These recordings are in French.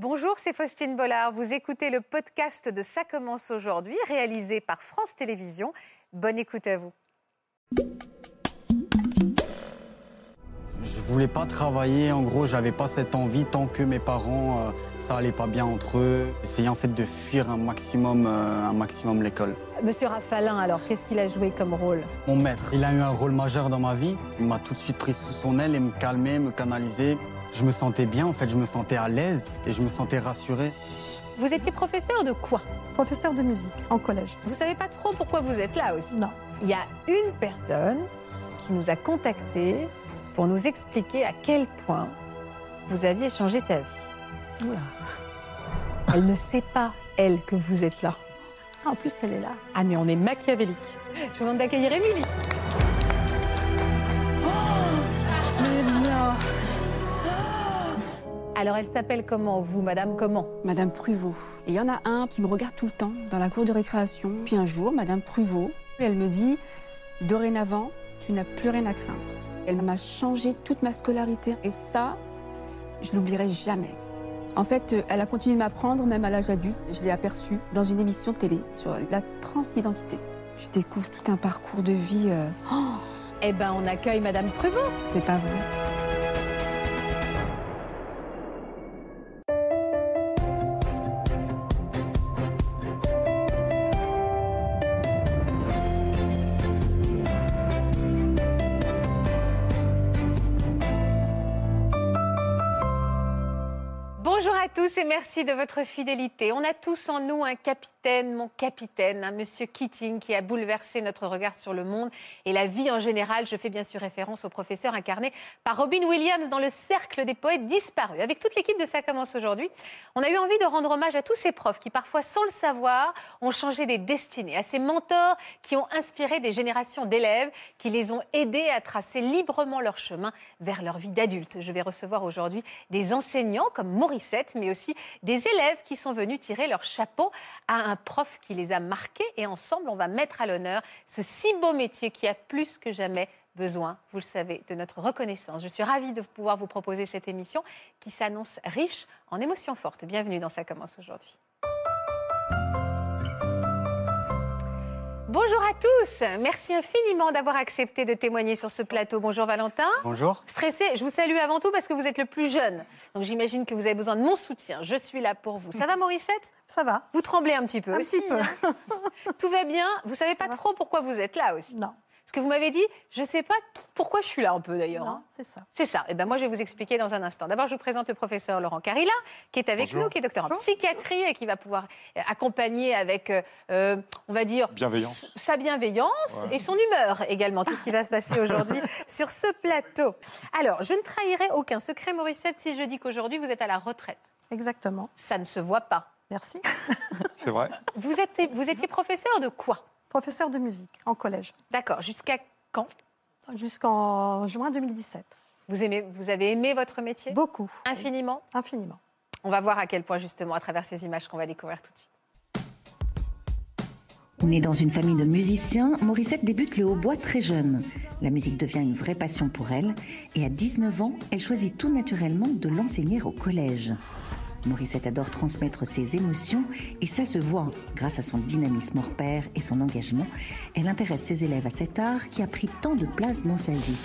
Bonjour, c'est Faustine Bollard. Vous écoutez le podcast de Ça commence aujourd'hui, réalisé par France Télévisions. Bonne écoute à vous. Je voulais pas travailler, en gros, j'avais pas cette envie tant que mes parents, euh, ça allait pas bien entre eux. J'essayais en fait de fuir un maximum, euh, un maximum l'école. Monsieur Raffalin, alors, qu'est-ce qu'il a joué comme rôle? Mon maître, il a eu un rôle majeur dans ma vie. Il m'a tout de suite pris sous son aile et me calmait, me canalisait. Je me sentais bien, en fait, je me sentais à l'aise et je me sentais rassuré. Vous étiez professeur de quoi? Professeur de musique en collège. Vous savez pas trop pourquoi vous êtes là aussi? Non. Il y a une personne qui nous a contactés pour nous expliquer à quel point vous aviez changé sa vie. Oula. Elle ne sait pas, elle, que vous êtes là. En plus, elle est là. Ah, mais on est machiavélique. Je vous demande d'accueillir Émilie. Alors, elle s'appelle comment, vous, madame Comment Madame Pruvot. Et il y en a un qui me regarde tout le temps dans la cour de récréation. Puis un jour, Madame Pruvot, elle me dit Dorénavant, tu n'as plus rien à craindre. Elle m'a changé toute ma scolarité. Et ça, je l'oublierai jamais. En fait, elle a continué de m'apprendre, même à l'âge adulte. Je l'ai aperçue dans une émission de télé sur la transidentité. Je découvre tout un parcours de vie. euh, oh, Eh ben, on accueille madame Pruvot. c'est pas vrai. Tous et merci de votre fidélité. On a tous en nous un capitaine, mon capitaine, un monsieur Keating qui a bouleversé notre regard sur le monde et la vie en général. Je fais bien sûr référence au professeur incarné par Robin Williams dans le cercle des poètes disparus. Avec toute l'équipe de Ça commence aujourd'hui, on a eu envie de rendre hommage à tous ces profs qui parfois sans le savoir ont changé des destinées, à ces mentors qui ont inspiré des générations d'élèves, qui les ont aidés à tracer librement leur chemin vers leur vie d'adulte. Je vais recevoir aujourd'hui des enseignants comme Morissette, mais aussi des élèves qui sont venus tirer leur chapeau à un prof qui les a marqués. Et ensemble, on va mettre à l'honneur ce si beau métier qui a plus que jamais besoin, vous le savez, de notre reconnaissance. Je suis ravie de pouvoir vous proposer cette émission qui s'annonce riche en émotions fortes. Bienvenue dans Ça commence aujourd'hui. Bonjour à tous, merci infiniment d'avoir accepté de témoigner sur ce plateau. Bonjour Valentin. Bonjour. Stressé, je vous salue avant tout parce que vous êtes le plus jeune. Donc j'imagine que vous avez besoin de mon soutien. Je suis là pour vous. Ça va Morissette? Ça va Vous tremblez un petit peu Un aussi, petit peu. hein Tout va bien Vous savez pas va. trop pourquoi vous êtes là aussi Non. Parce que vous m'avez dit, je sais pas qui- pourquoi je suis là un peu d'ailleurs. Non, hein. c'est ça. C'est ça. Et ben moi, je vais vous expliquer dans un instant. D'abord, je vous présente le professeur Laurent Carilla, qui est avec Bonjour. nous, qui est docteur en psychiatrie et qui va pouvoir euh, accompagner avec, euh, euh, on va dire, Bienveillance. sa bienveillance Ouais. et son humeur également, tout ce qui va se passer aujourd'hui sur ce plateau. Alors, je ne trahirai aucun secret, Morissette, si je dis qu'aujourd'hui, vous êtes à la retraite. Exactement. Ça ne se voit pas. Merci. C'est vrai. Vous, êtes, vous étiez professeur de quoi? Professeur de musique en collège D'accord. Jusqu'à quand? Jusqu'en juin 2017. vous, aimez, vous avez aimé votre métier? Beaucoup. Infiniment? Infiniment. On va voir à quel point, justement, à travers ces images qu'on va découvrir tout de suite. Née dans une famille de musiciens, Morissette débute le hautbois très jeune. La musique devient une vraie passion pour elle et à 19 ans, elle choisit tout naturellement de l'enseigner au collège. Morissette adore transmettre ses émotions et ça se voit grâce à son dynamisme hors pair et son engagement. Elle intéresse ses élèves à cet art qui a pris tant de place dans sa vie.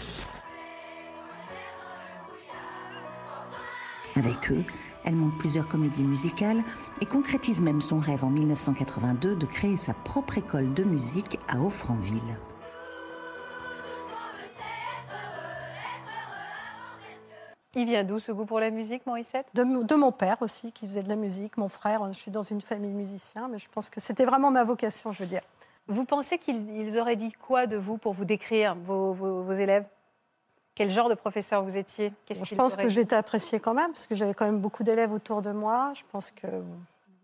Avec eux, elle monte plusieurs comédies musicales et concrétise même son rêve en 1982 de créer sa propre école de musique à Offranville. Il vient d'où ce goût pour la musique, Morissette? De, de mon père aussi, qui faisait de la musique, mon frère. Je suis dans une famille musicien, mais je pense que c'était vraiment ma vocation, je veux dire. Vous pensez qu'ils ils auraient dit quoi de vous pour vous décrire, vos, vos- vos élèves? Quel genre de professeur vous étiez? Je pense que j'étais appréciée quand même, parce que j'avais quand même beaucoup d'élèves autour de moi. Je pense que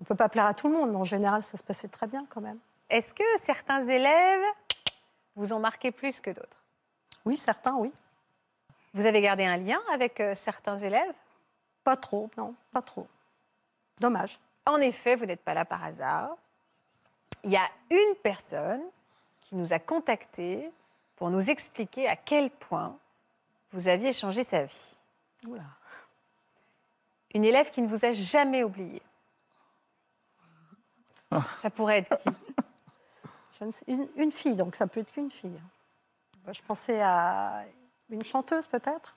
on peut pas plaire à tout le monde, mais en général, ça se passait très bien quand même. Est-ce que certains élèves vous ont marqué plus que d'autres? Oui, certains, oui. Vous avez gardé un lien avec euh, certains élèves? Pas trop, non, pas trop. Dommage. En effet, vous n'êtes pas là par hasard. Il y a une personne qui nous a contactés pour nous expliquer à quel point vous aviez changé sa vie. Oula. Une élève qui ne vous a jamais oublié. Ça pourrait être qui? Une, une fille, donc ça peut être qu'une fille. Je pensais à une chanteuse peut-être?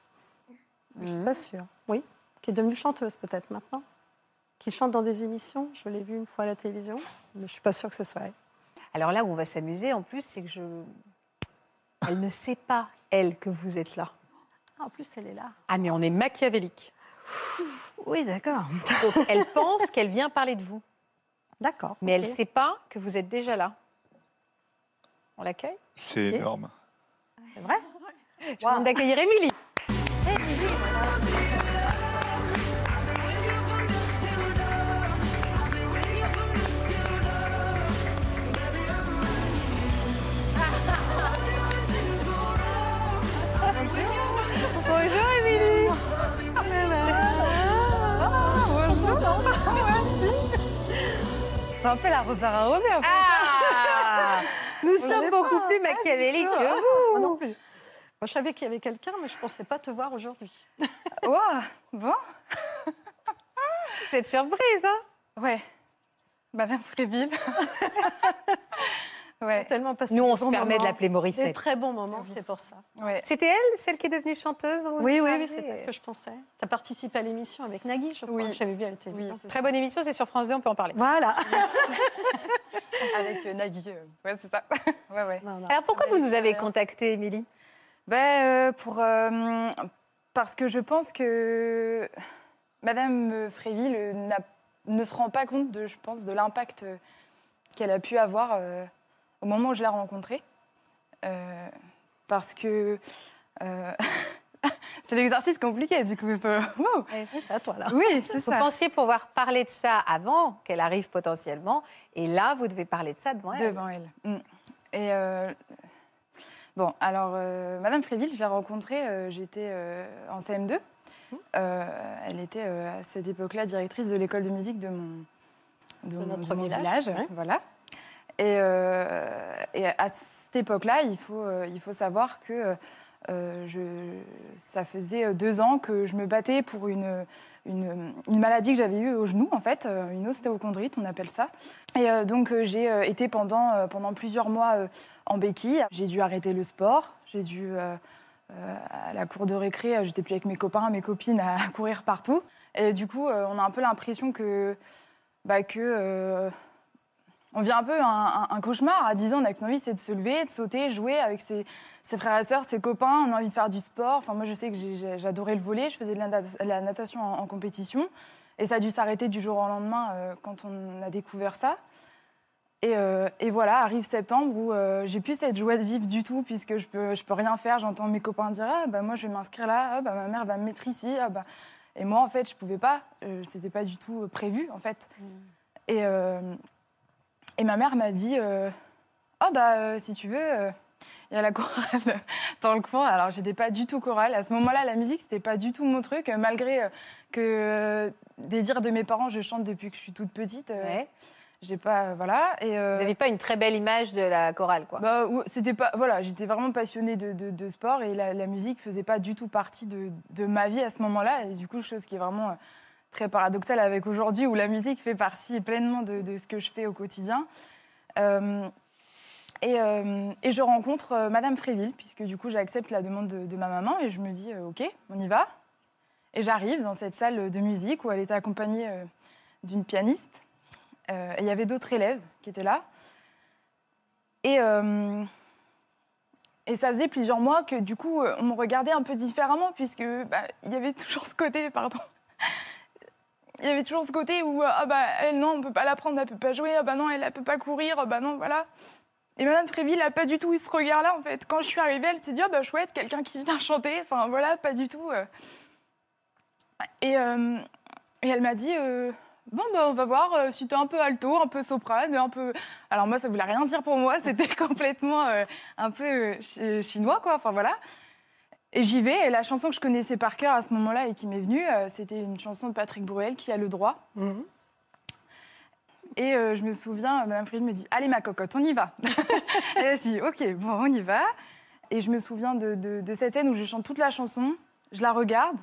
Je ne suis pas sûre. Oui, qui est devenue chanteuse peut-être maintenant. Qui chante dans des émissions. Je l'ai vue une fois à la télévision, mais je ne suis pas sûre que ce soit elle. Alors là où on va s'amuser, en plus, c'est que je. Elle ne sait pas, elle, que vous êtes là. Ah, en plus, elle est là. Ah, mais on est machiavélique. Oui, d'accord. Elle pense qu'elle vient parler de vous. D'accord. Mais elle ne sait pas que vous êtes déjà là. On l'accueille? C'est énorme. C'est vrai? Je demande d'accueillir Émilie. Bonjour Émilie. C'est un peu la Rosa arrosée en fait. Ah Nous sommes beaucoup pas. plus Ah, machiavéliques que sûr. vous. Non plus. Moi, je savais qu'il y avait quelqu'un, mais je ne pensais pas te voir aujourd'hui. Ouah, bon, êtes surprise, hein ouais. Madame Fréville. ouais, Tellement passé Nous, des on se permet de l'appeler Des Morissette. très bons moments, c'est pour ça. ouais. C'était elle, celle qui est devenue chanteuse Oui, oui, oui, c'est elle que je pensais. Tu as participé à l'émission avec Nagui, je crois. Oui. J'avais vu à la Oui, Très bonne émission, c'est sur France 2, on peut en parler. Voilà. Avec euh, Nagui. euh, ouais, c'est ça. ouais, ouais. Non, non. Alors pourquoi vous nous avez contacté, Émilie? Ben, euh, pour, euh, parce que je pense que Madame Fréville euh, n'a- ne se rend pas compte de, je pense, de l'impact qu'elle a pu avoir euh, au moment où je l'ai rencontrée. Parce que c'est l'exercice compliqué, du coup. wow. C'est à toi, là. Oui, c'est Vous ça. pensiez pouvoir parler de ça avant qu'elle arrive potentiellement, et là, vous devez parler de ça devant elle. Devant elle. Mm. Et bon, alors, euh, Madame Fréville, je l'ai rencontrée, euh, j'étais euh, en CM2. Euh, elle était à cette époque-là directrice de l'école de musique de mon, de mon- notre de mon village, village. ouais. Voilà. Et, et à cette époque-là, il faut, il faut savoir que je, ça faisait deux ans que je me battais pour une, une, maladie que j'avais eue au genou, en fait, euh, une ostéochondrite, on appelle ça. Et euh, donc, euh, j'ai été pendant, plusieurs mois en béquille. J'ai dû arrêter le sport. J'ai dû, à la cour de récré, j'étais plus avec mes copains, mes copines à courir partout. Et du coup, on a un peu l'impression que. Bah, on vit un peu un, un- un cauchemar. À 10 ans, on n'a qu'une envie, c'est de se lever, de sauter, jouer avec ses, ses frères et sœurs, ses copains. On a envie de faire du sport. Enfin, moi, je sais que j'adorais le voler. Je faisais de la, nat- la natation en, en compétition. Et ça a dû s'arrêter du jour au lendemain euh, quand on a découvert ça. Et, euh, et voilà, arrive septembre où euh, j'ai plus cette joie de vivre du tout puisque je peux, je peux rien faire. J'entends mes copains dire ah, bah, moi je vais m'inscrire là, ah, bah, ma mère va me mettre ici. ah, bah. Et moi en fait je pouvais pas, c'était pas du tout prévu en fait. Et, euh, et ma mère m'a dit euh, oh bah euh, si tu veux, euh, il y a la chorale dans le coin. Alors j'étais pas du tout chorale. À ce moment-là, la musique c'était pas du tout mon truc, malgré que des dires de mes parents, je chante depuis que je suis toute petite. Ouais. J'ai pas voilà. Et Vous n'avez pas une très belle image de la chorale, quoi. bah, c'était pas voilà, j'étais vraiment passionnée de, de- de sport et la, la musique faisait pas du tout partie de, de ma vie à ce moment-là. Et du coup, chose qui est vraiment très paradoxale avec aujourd'hui où la musique fait partie pleinement de, ce que je fais au quotidien. Euh, et, euh, et je rencontre euh, Madame Fréville, puisque du coup j'accepte la demande de, ma maman et je me dis ok, on y va. Et j'arrive dans cette salle de musique où elle était accompagnée d'une pianiste. Et il y avait d'autres élèves qui étaient là. Et, ça faisait plusieurs mois que du coup, on me regardait un peu différemment, puisque bah, il y avait toujours ce côté, pardon. Il y avait toujours ce côté où, euh, ah bah, elle, non, on peut pas la prendre, elle peut pas jouer, ah bah non, elle, elle peut pas courir, ah bah non, voilà. Et Madame Fréville n'a pas du tout eu ce regard-là, en fait. Quand je suis arrivée, elle s'est dit, ah bah chouette, quelqu'un qui vient chanter, enfin voilà, pas du tout. euh. Et, euh, et elle m'a dit, bon, bah, on va voir euh, si t'es un peu alto, un peu soprane, un peu. Alors moi, ça voulait rien dire pour moi, c'était complètement un peu chi- chinois, quoi, enfin voilà. Et j'y vais, et la chanson que je connaissais par cœur à ce moment-là et qui m'est venue, euh, c'était une chanson de Patrick Bruel, Qui a le droit. Mhm. Et euh, je me souviens, Madame Fried me dit Allez, ma cocotte, on y va. et là, je dis Ok, bon, on y va. Et je me souviens de, de- de cette scène où je chante toute la chanson, je la regarde,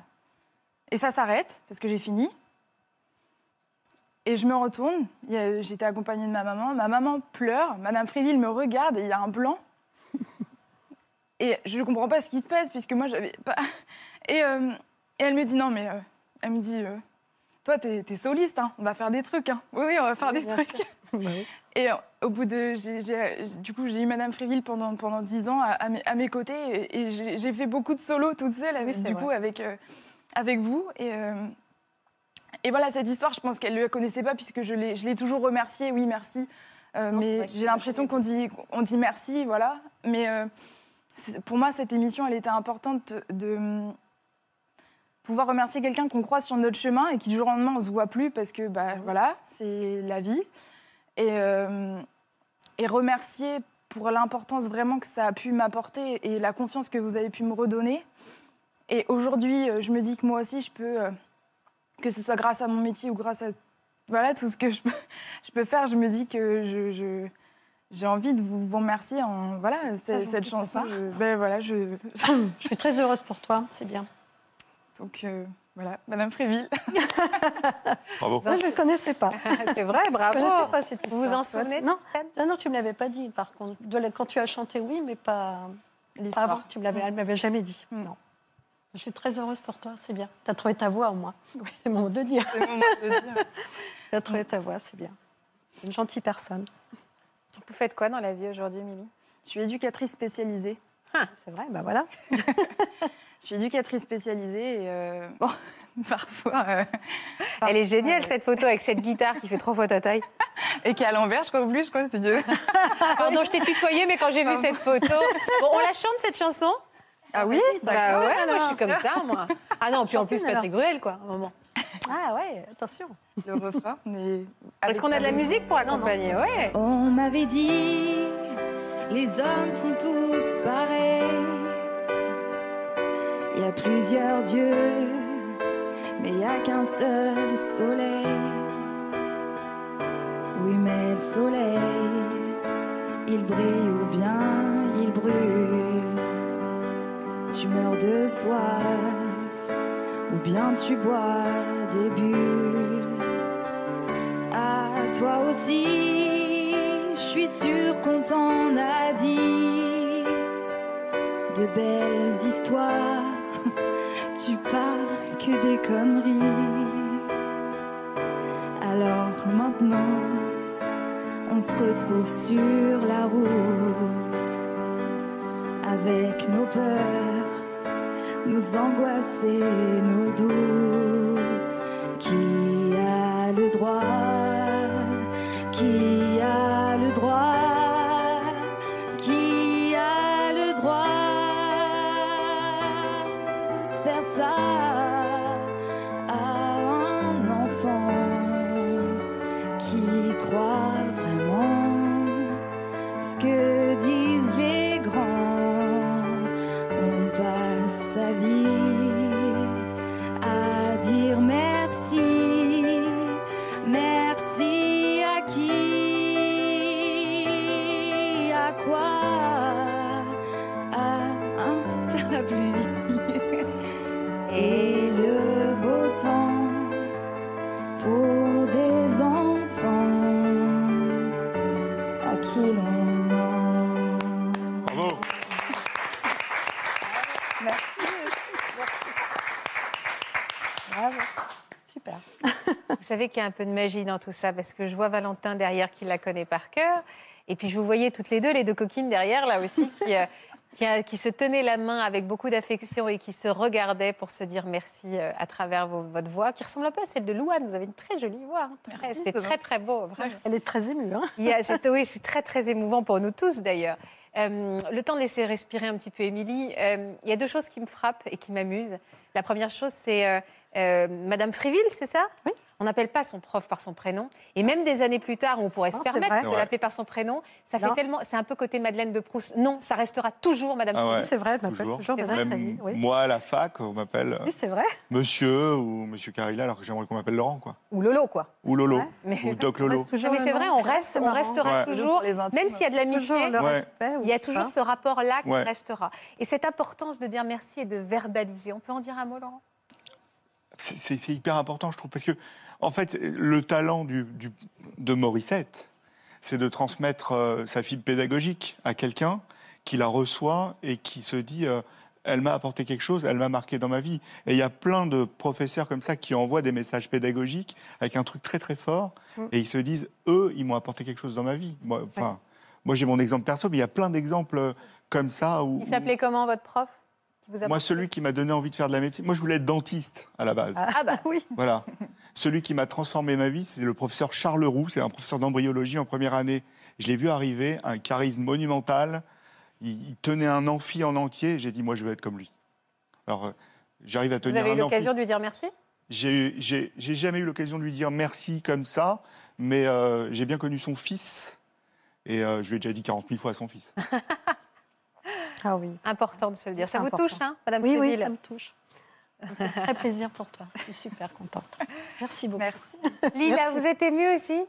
Et ça s'arrête, parce que j'ai fini. Et je me retourne, j'étais accompagnée de ma maman. Ma maman pleure, Madame Fréville me regarde et il y a un blanc. Et je ne comprends pas ce qui se passe, puisque moi, j'avais pas. Et, euh, et elle me dit non, mais. euh, elle me dit euh, Toi, t'es es soliste, hein, on va faire des trucs. hein. Oui, oui, on va faire des trucs. Bah. Et au bout de. du coup, j'ai eu Madame Fréville pendant, pendant 10 ans à, à mes, à mes côtés et, et j'ai fait beaucoup de solos toute seule, avec, du vrai. coup, avec, avec vous. Et, et voilà, cette histoire, je pense qu'elle ne la connaissait pas puisque je l'ai toujours remerciée. Oui, merci. Euh, Non, mais j'ai l'impression qu'on dit, on dit merci, voilà. Mais euh, pour moi, cette émission, elle était importante de, hum, pouvoir remercier quelqu'un qu'on croise sur notre chemin et qui du jour au lendemain on se voit plus parce que bah voilà c'est la vie. Et, euh, et remercier pour l'importance vraiment que ça a pu m'apporter et la confiance que vous avez pu me redonner. Et aujourd'hui euh, je me dis que moi aussi je peux euh, que ce soit grâce à mon métier ou grâce à voilà tout ce que je peux, faire je me dis que je- j'ai envie de vous, vous remercier en voilà c'est- j'en cette chanson je- ben voilà je Je suis très heureuse pour toi, c'est bien. donc euh, voilà Madame Fréville Bravo. Moi, je ne connaissais pas. C'est vrai, Je ne bravo. connaissais pas cette Vous vous histoire. en souvenez Non. Ah non, tu ne me l'avais pas dit, par contre. De la- Quand tu as chanté, oui, mais pas, pas avant. Tu me l'avais, elle ne m'avait jamais dit. Mm. Non. Je suis très heureuse pour toi, c'est bien. Tu as trouvé ta voix, au moins. C'est le moment de dire. c'est le moment de dire Tu as trouvé ta voix, c'est bien. Une gentille personne. Vous faites quoi dans la vie aujourd'hui, Émilie? Je suis éducatrice spécialisée. C'est vrai, ben voilà. Je suis éducatrice spécialisée et euh, bon, parfois. euh, Elle est géniale, cette photo, avec cette guitare qui fait trois fois ta taille. et qui est à l'envers, je crois, en plus, je crois. C'est Dieu. Pardon, je t'ai tutoyé, mais quand j'ai vu cette photo... Bon, on la chante, cette chanson? Ah oui Bah ouais, moi, alors. je suis comme ça, moi. Ah non, puis en plus, Patrick Bruel, quoi, à un moment. Ah ouais, attention. Le refrain. on est Est-ce qu'on a de la musique pour accompagner Ouais. On m'avait dit, les hommes sont tous pareils. Il y a plusieurs dieux, mais il n'y a qu'un seul soleil. Oui, mais le soleil, il brille ou bien il brûle. Tu meurs de soif, ou bien tu bois des bulles. À toi aussi, je suis sûre qu'on t'en a dit de belles histoires. Tu parles que des conneries. Alors maintenant, on se retrouve sur la route avec nos peurs, nos angoisses et nos doutes. Qui a le droit savez qu'il y a un peu de magie dans tout ça, parce que je vois Valentin derrière qui la connaît par cœur. Et puis je vous voyais toutes les deux, les deux coquines derrière, là aussi, qui, euh, qui, euh, qui se tenaient la main avec beaucoup d'affection et qui se regardaient pour se dire merci euh, à travers vos- votre voix, qui ressemble un peu à celle de Louane. Vous avez une très jolie voix. hein, C'était c'est très, très beau. Vraiment. Elle est très émue. Hein c'est- oui, c'est très, très émouvant pour nous tous d'ailleurs. Euh, le temps de laisser respirer un petit peu Émilie. Euh, il y a deux choses qui me frappent et qui m'amusent. La première chose, c'est euh, Madame Fréville, c'est ça? Oui. On n'appelle pas son prof par son prénom. Et même des années plus tard, on pourrait Non, se permettre vrai. de l'appeler par son prénom. Ça fait tellement. C'est un peu côté Madeleine de Proust. Non, ça restera toujours Madame Ah ouais. C'est vrai, elle m'appelle Toujours. toujours Madame Même Fanny, Oui, moi à la fac, on m'appelle euh, Oui, c'est vrai. Monsieur ou Monsieur Carilla, alors que j'aimerais qu'on m'appelle Laurent, quoi. Ou Lolo, quoi. Ou Lolo. Ouais. Mais- Ou Doc On Lolo. mais c'est vrai, on, reste, on restera Ouais. toujours, même s'il y a de l'amitié, il y a toujours pas. ce rapport-là qui Ouais. restera. Et cette importance de dire merci et de verbaliser. On peut en dire un mot, Laurent? C'est hyper important, je trouve, parce que, en fait, le talent du, du- de Morissette, c'est de transmettre euh, sa fibre pédagogique à quelqu'un qui la reçoit et qui se dit euh, elle m'a apporté quelque chose, elle m'a marqué dans ma vie. Et il y a plein de professeurs comme ça qui envoient des messages pédagogiques avec un truc très très fort Mm. et ils se disent eux, ils m'ont apporté quelque chose dans ma vie. Moi, enfin, moi j'ai mon exemple perso, mais il y a plein d'exemples euh, comme ça où. Il s'appelait comment votre prof? Qui vous a Moi, celui qui m'a donné envie de faire de la médecine, moi je voulais être dentiste à la base. Ah bah oui. Voilà. Celui qui m'a transformé ma vie, c'est le professeur Charles Roux, c'est un professeur d'embryologie en première année. Je l'ai vu arriver, un charisme monumental. Il, il tenait un amphi en entier. J'ai dit, moi, je veux être comme lui. Alors, euh, j'arrive à Vous tenir avez eu l'occasion de lui dire merci? J'ai jamais eu l'occasion de lui dire merci comme ça, mais euh, j'ai bien connu son fils. Et euh, je lui ai déjà dit 40 000 fois à son fils. Ah oui. Important de se le dire. Ça vous Important. touche, hein, Madame Oui, oui, ça me touche. Très plaisir pour toi. Je suis super contente. Merci beaucoup. Merci. Lila, Merci. vous êtes émue aussi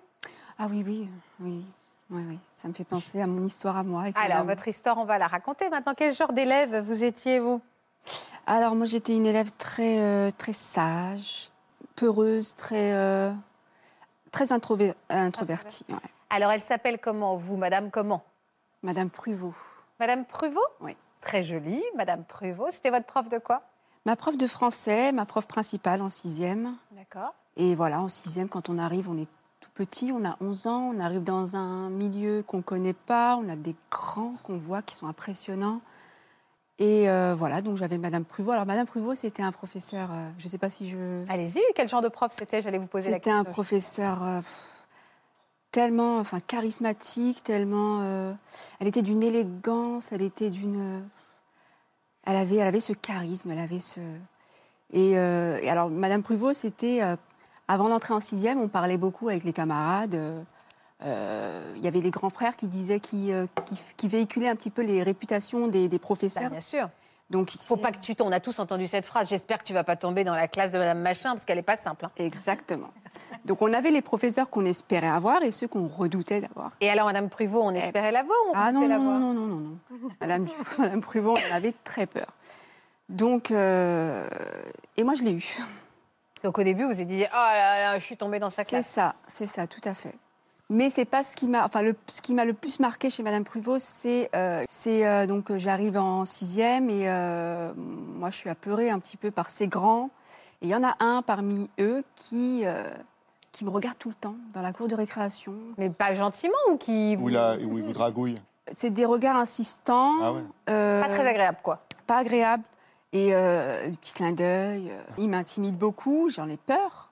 Ah oui, oui, oui, oui, oui. Ça me fait penser à mon histoire à moi. Alors, madame. votre histoire, on va la raconter maintenant. Quel genre d'élève vous étiez, vous? Alors moi j'étais une élève très euh, très sage, peureuse, très euh, très introver- introvertie. ouais. Alors, elle s'appelle comment, vous, Madame comment? Madame Pruvot. Madame Pruvot Oui. Très jolie, Madame Pruvot. C'était votre prof de quoi Ma prof de français, ma prof principale en sixième. D'accord. Et voilà, en sixième, quand on arrive, on est tout petit, on a 11 ans, on arrive dans un milieu qu'on ne connaît pas, on a des grands qu'on voit qui sont impressionnants. Et euh, voilà, donc j'avais Madame Pruvot. Alors Madame Pruvot, c'était un professeur, euh, je ne sais pas si je... Allez-y, quel genre de prof c'était? J'allais vous poser la C'était question. un professeur euh, pff, tellement enfin, charismatique, tellement... euh, elle était d'une élégance, elle était d'une... Elle avait, elle avait ce charisme, elle avait ce... Et, euh, alors, Madame Pruvot, c'était... euh, avant d'entrer en sixième, on parlait beaucoup avec les camarades. euh, euh, Il y avait les grands frères qui disaient, qui, euh, qui, véhiculaient un petit peu les réputations des, des Bah, professeurs. bien sûr. Donc, Faut pas que tu tombes. On a tous entendu cette phrase. J'espère que tu vas pas tomber dans la classe de Madame Machin parce qu'elle est pas simple. hein. Exactement. Donc, on avait les professeurs qu'on espérait avoir et ceux qu'on redoutait d'avoir. Et alors, Madame Pruvot, on espérait la voir ou on Ah non, non, non, non, non, non, non. Madame, Madame Pruvot, on avait très peur. Donc, euh, et moi, je l'ai eu. Donc au début, vous vous êtes dit, oh là là, je suis tombée dans sa C'est classe. ça, c'est ça, tout à fait. Mais c'est pas ce qui m'a, enfin, le, ce qui m'a le plus marqué chez Madame Pruvot, c'est, euh, c'est euh, donc euh, j'arrive en sixième et euh, moi, je suis apeurée un petit peu par ces grands. Et il y en a un parmi eux qui euh, qui me regarde tout le temps dans la cour de récréation. Mais pas gentiment ou qui vous... Où il, a- où il vous dragouille. C'est des regards insistants. Ah ouais. euh, Pas très agréable, quoi. pas agréable. Et euh, le petit clin d'œil, il m'intimide beaucoup, j'en ai peur.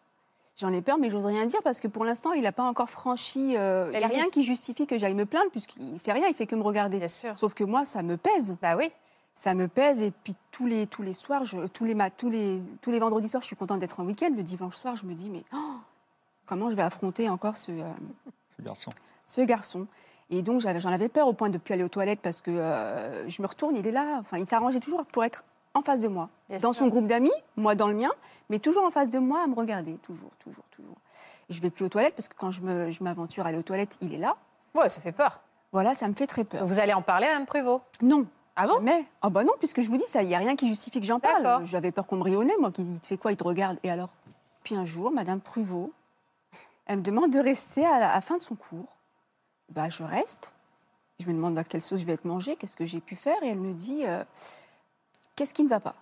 J'en ai peur, mais j'ose rien dire parce que pour l'instant, il n'a pas encore franchi. euh, Il La n'y a rien qui justifie que j'aille me plaindre, puisqu'il fait rien, il fait que me regarder. Bien sûr. Sauf que moi, ça me pèse. Bah oui. Ça me pèse. Et puis tous les, tous les soirs, je- tous, les, tous, les, tous les vendredis soirs, je suis contente d'être en week-end. Le dimanche soir, je me dis, mais oh, comment je vais affronter encore ce, euh, Ce garçon. ce garçon. Et donc j'avais- j'en avais peur au point de ne plus aller aux toilettes parce que euh, je me retourne, il est là. Enfin, il s'arrangeait toujours pour être en face de moi, Bien dans sûr. son groupe d'amis, moi dans le mien, mais toujours en face de moi à me regarder, toujours, toujours, toujours. Et je vais plus aux toilettes parce que quand je m'aventure à aller aux toilettes, il est là. Ouais, ça fait peur. Voilà, ça me fait très peur. Vous allez en parler à Mme Pruvot Non. Ah bon? Jamais. Ah bah non, puisque je vous dis ça, il n'y a rien qui justifie que j'en parle. J'avais peur qu'on me rionnait, moi, qui te fait quoi, il te regarde, et alors? Puis un jour, Madame Pruvot, elle me demande de rester à la, à la fin de son cours. Bah, je reste. Je me demande à quelle sauce je vais être mangée, qu'est-ce que j'ai pu faire, et elle me dit euh, Qu'est-ce qui ne va pas?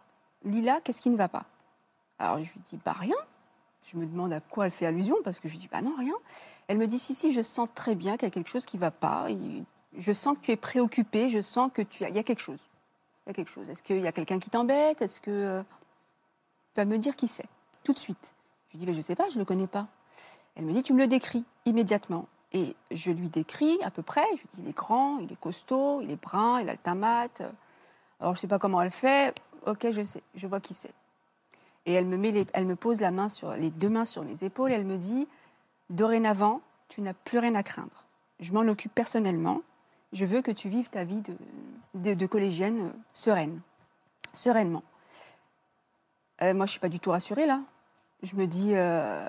Lila, qu'est-ce qui ne va pas? Alors je lui dis Bah rien. Je me demande à quoi elle fait allusion, parce que je lui dis Bah non, rien. Elle me dit Si, si, je sens très bien qu'il y a quelque chose qui ne va pas. Je sens que tu es préoccupée, je sens que tu il y a quelque chose. Il y a quelque chose. Est-ce qu'il y a quelqu'un qui t'embête? Est-ce que euh, tu vas me dire qui c'est tout de suite Je lui dis mais je sais pas, je le connais pas. Elle me dit tu me le décris immédiatement. Et je lui décris à peu près. Je lui dis il est grand, il est costaud, il est brun, il a le mat. Alors je sais pas comment elle fait. Ok, je sais, je vois qui c'est. Et elle me pose la main sur les deux mains sur mes épaules. Et elle me dit dorénavant tu n'as plus rien à craindre. Je m'en occupe personnellement. Je veux que tu vives ta vie de, collégienne euh, sereine, sereinement. Euh, moi, je suis pas du tout rassurée là. Je me dis euh,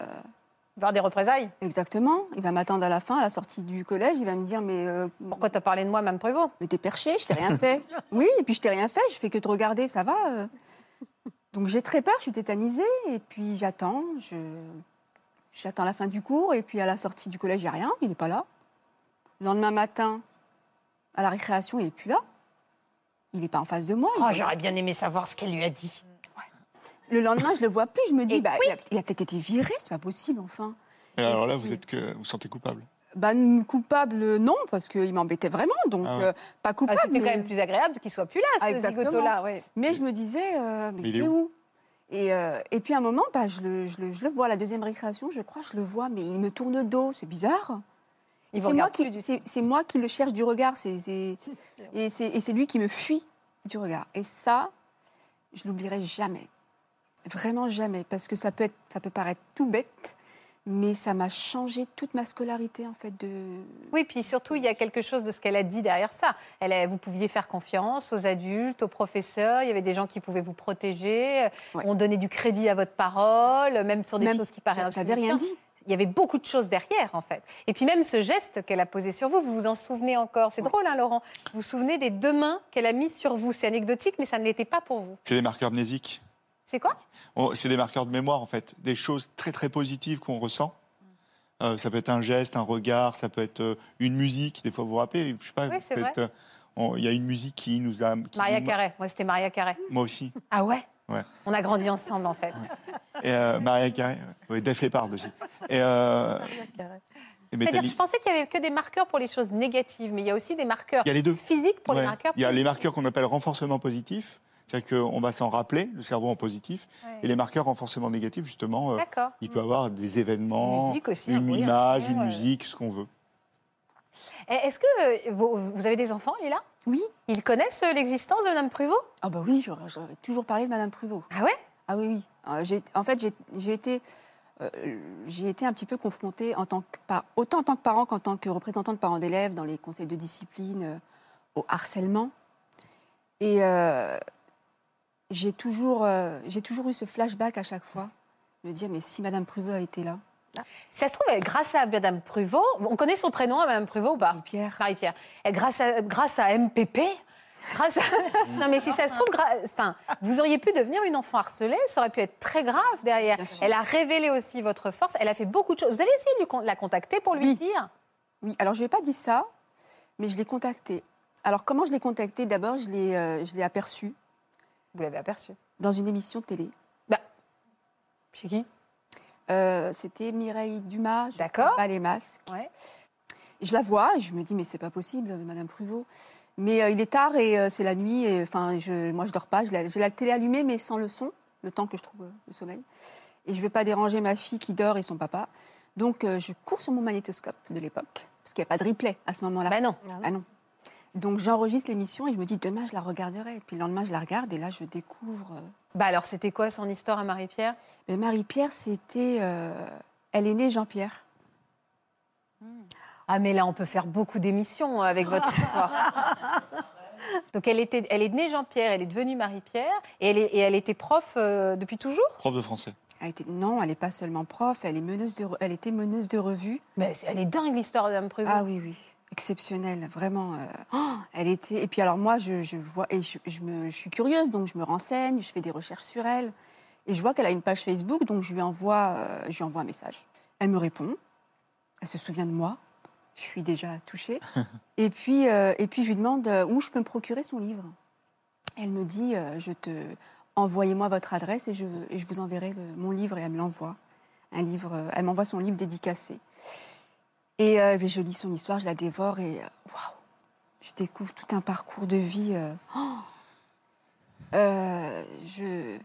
Voir des représailles exactement. Il va m'attendre à la fin, à la sortie du collège. Il va me dire mais euh, Pourquoi t'as parlé de moi, Mme Pruvot mais t'es perché, je t'ai rien fait. Oui, et puis je t'ai rien fait. Je fais que te regarder, ça va. euh. Donc j'ai très peur, je suis tétanisée, et puis j'attends, je... j'attends la fin du cours, et puis à la sortie du collège, il n'y a rien, il n'est pas là. Le lendemain matin, à la récréation, il n'est plus là. Il n'est pas en face de moi. Oh, j'aurais bien aimé savoir ce qu'elle lui a dit. Le lendemain, je le vois plus, je me dis, bah, il a, il a peut-être été viré, c'est pas possible, enfin. Et alors là, vous êtes que vous sentez coupable? Bah, n- coupable, non, parce qu'il m'embêtait vraiment, donc Ah ouais. euh, pas Ah, coupable. C'était quand même plus agréable qu'il soit plus là, Ah, ce exactement. zigoto-là. ouais. Mais je me disais, euh, mais Mais il est où et, euh, et puis à un moment, bah, je, le, je, le, je le vois à la deuxième récréation, je crois, je le vois, mais il me tourne le dos, c'est bizarre. C'est moi, qui, du c'est, c'est moi qui le cherche du regard, c'est, et c'est lui qui me fuit du regard. Et ça, je l'oublierai jamais. Vraiment jamais, parce que ça peut, être, ça peut paraître tout bête, mais ça m'a changé toute ma scolarité, en fait, de... Oui, puis surtout, il y a quelque chose de ce qu'elle a dit derrière ça. Elle a- vous pouviez faire confiance aux adultes, aux professeurs, il y avait des gens qui pouvaient vous protéger, Ouais. on donnait du crédit à votre parole, même sur des Même- choses qui paraissent J'avais rien dit. Il y avait beaucoup de choses derrière, en fait. Et puis même ce geste qu'elle a posé sur vous, vous vous en souvenez encore. C'est drôle, hein, Laurent Vous vous souvenez des deux mains qu'elle a mises sur vous. C'est anecdotique, mais ça ne l'était pas pour vous. C'est des marqueurs mnésiques. C'est quoi? On- C'est des marqueurs de mémoire, en fait. Des choses très, très positives qu'on ressent. Euh, ça peut être un geste, un regard, ça peut être euh, une musique. Des fois, vous vous rappelez, je sais pas, Oui, c'est peut-être, vrai. euh, on- il y a une musique qui nous a. qui Maria nous- Carré. Moi, c'était Maria Carré. Moi aussi. Ah ouais? Ouais. On a grandi ensemble, en fait. Et euh, Maria Carré. Oui, Def Leppard aussi. Et, euh, et C'est-à-dire, Metallica. je pensais qu'il n'y avait que des marqueurs pour les choses négatives, mais il y a aussi des marqueurs Il y a les deux. physiques pour les marqueurs Il y a les marqueurs qu'on appelle renforcement positif. C'est-à-dire qu'on va s'en rappeler, le cerveau en positif. Ouais. Et les marqueurs renforcement négatif, justement, euh, D'accord. il peut avoir des événements, aussi, une bruit, un image, son, une ouais. musique, ce qu'on veut. Est-ce que euh, vous, vous avez des enfants, Lila? Oui. Ils connaissent euh, l'existence de Mme Pruvot? Ah bah oui, j'aurais, toujours parlé de Madame Pruvot. Ah ouais? Ah oui, oui. Euh, en fait, j'ai, été, euh, j'ai été un petit peu confrontée, en tant que, par- autant en tant que parent qu'en tant que représentant de parents d'élèves dans les conseils de discipline, euh, au harcèlement. Et euh, j'ai, toujours, euh, j'ai toujours eu ce flashback à chaque fois, me dire, mais si Madame Pruvot a été là, ça se trouve, grâce à Mme Pruvot, on connaît son prénom à Mme Pruvot ou pas? Pierre, Marie-Pierre. Et Grâce à, grâce à MPP grâce à... Non, mais si ça se trouve, gra- enfin, vous auriez pu devenir une enfant harcelée, ça aurait pu être très grave derrière. Elle a révélé aussi votre force, elle a fait beaucoup de choses. Vous avez essayé de lui con- la contacter pour lui Oui. dire? Oui, alors je ne lui ai pas dit ça, mais je l'ai contacté. Alors comment je l'ai contacté D'abord, je l'ai, euh, je l'ai aperçu Vous l'avez aperçu. dans une émission de télé. Chez qui? Euh, c'était Mireille Dumas, je D'accord. pas les masques. Ouais. Et je la vois et je me dis mais c'est pas possible, Madame Pruvot. Mais euh, il est tard et euh, c'est la nuit et enfin je, moi je dors pas. Je la- J'ai la télé allumée mais sans le son, le temps que je trouve euh, le sommeil. Et je veux pas déranger ma fille qui dort et son papa. Donc euh, je cours sur mon magnétoscope de l'époque parce qu'il n'y a pas de replay à ce moment-là. Bah non. Ah non. Donc j'enregistre l'émission et je me dis demain je la regarderai. Et puis le lendemain je la regarde et là je découvre. euh, Bah alors, c'était quoi son histoire à Marie-Pierre? Mais Marie-Pierre, c'était. euh, Elle est née Jean-Pierre. Ah, mais là, on peut faire beaucoup d'émissions avec votre histoire. Donc, elle, était, elle est née Jean-Pierre, elle est devenue Marie-Pierre, et elle, est- et elle était prof euh, depuis toujours? Prof de français. Elle était... Non, elle n'est pas seulement prof, elle, est meneuse de... elle était meneuse de revue. Mais elle est dingue, l'histoire Prévost. Ah oui, oui, exceptionnelle, vraiment. euh, oh, elle était. Et puis alors moi, je, je vois et je, je me, je suis curieuse, donc je me renseigne, je fais des recherches sur elle, et je vois qu'elle a une page Facebook, donc je lui envoie, euh, je lui envoie un message. Elle me répond, elle se souvient de moi. Je suis déjà touchée. et puis, euh, et puis je lui demande où je peux me procurer son livre. Elle me dit, je te envoyez-moi votre adresse et je, et je vous enverrai le- mon livre et elle me l'envoie. Un livre, elle m'envoie son livre dédicacé. Et euh, je lis son histoire, je la dévore et euh, je découvre tout un parcours de vie. euh, oh. Euh, je...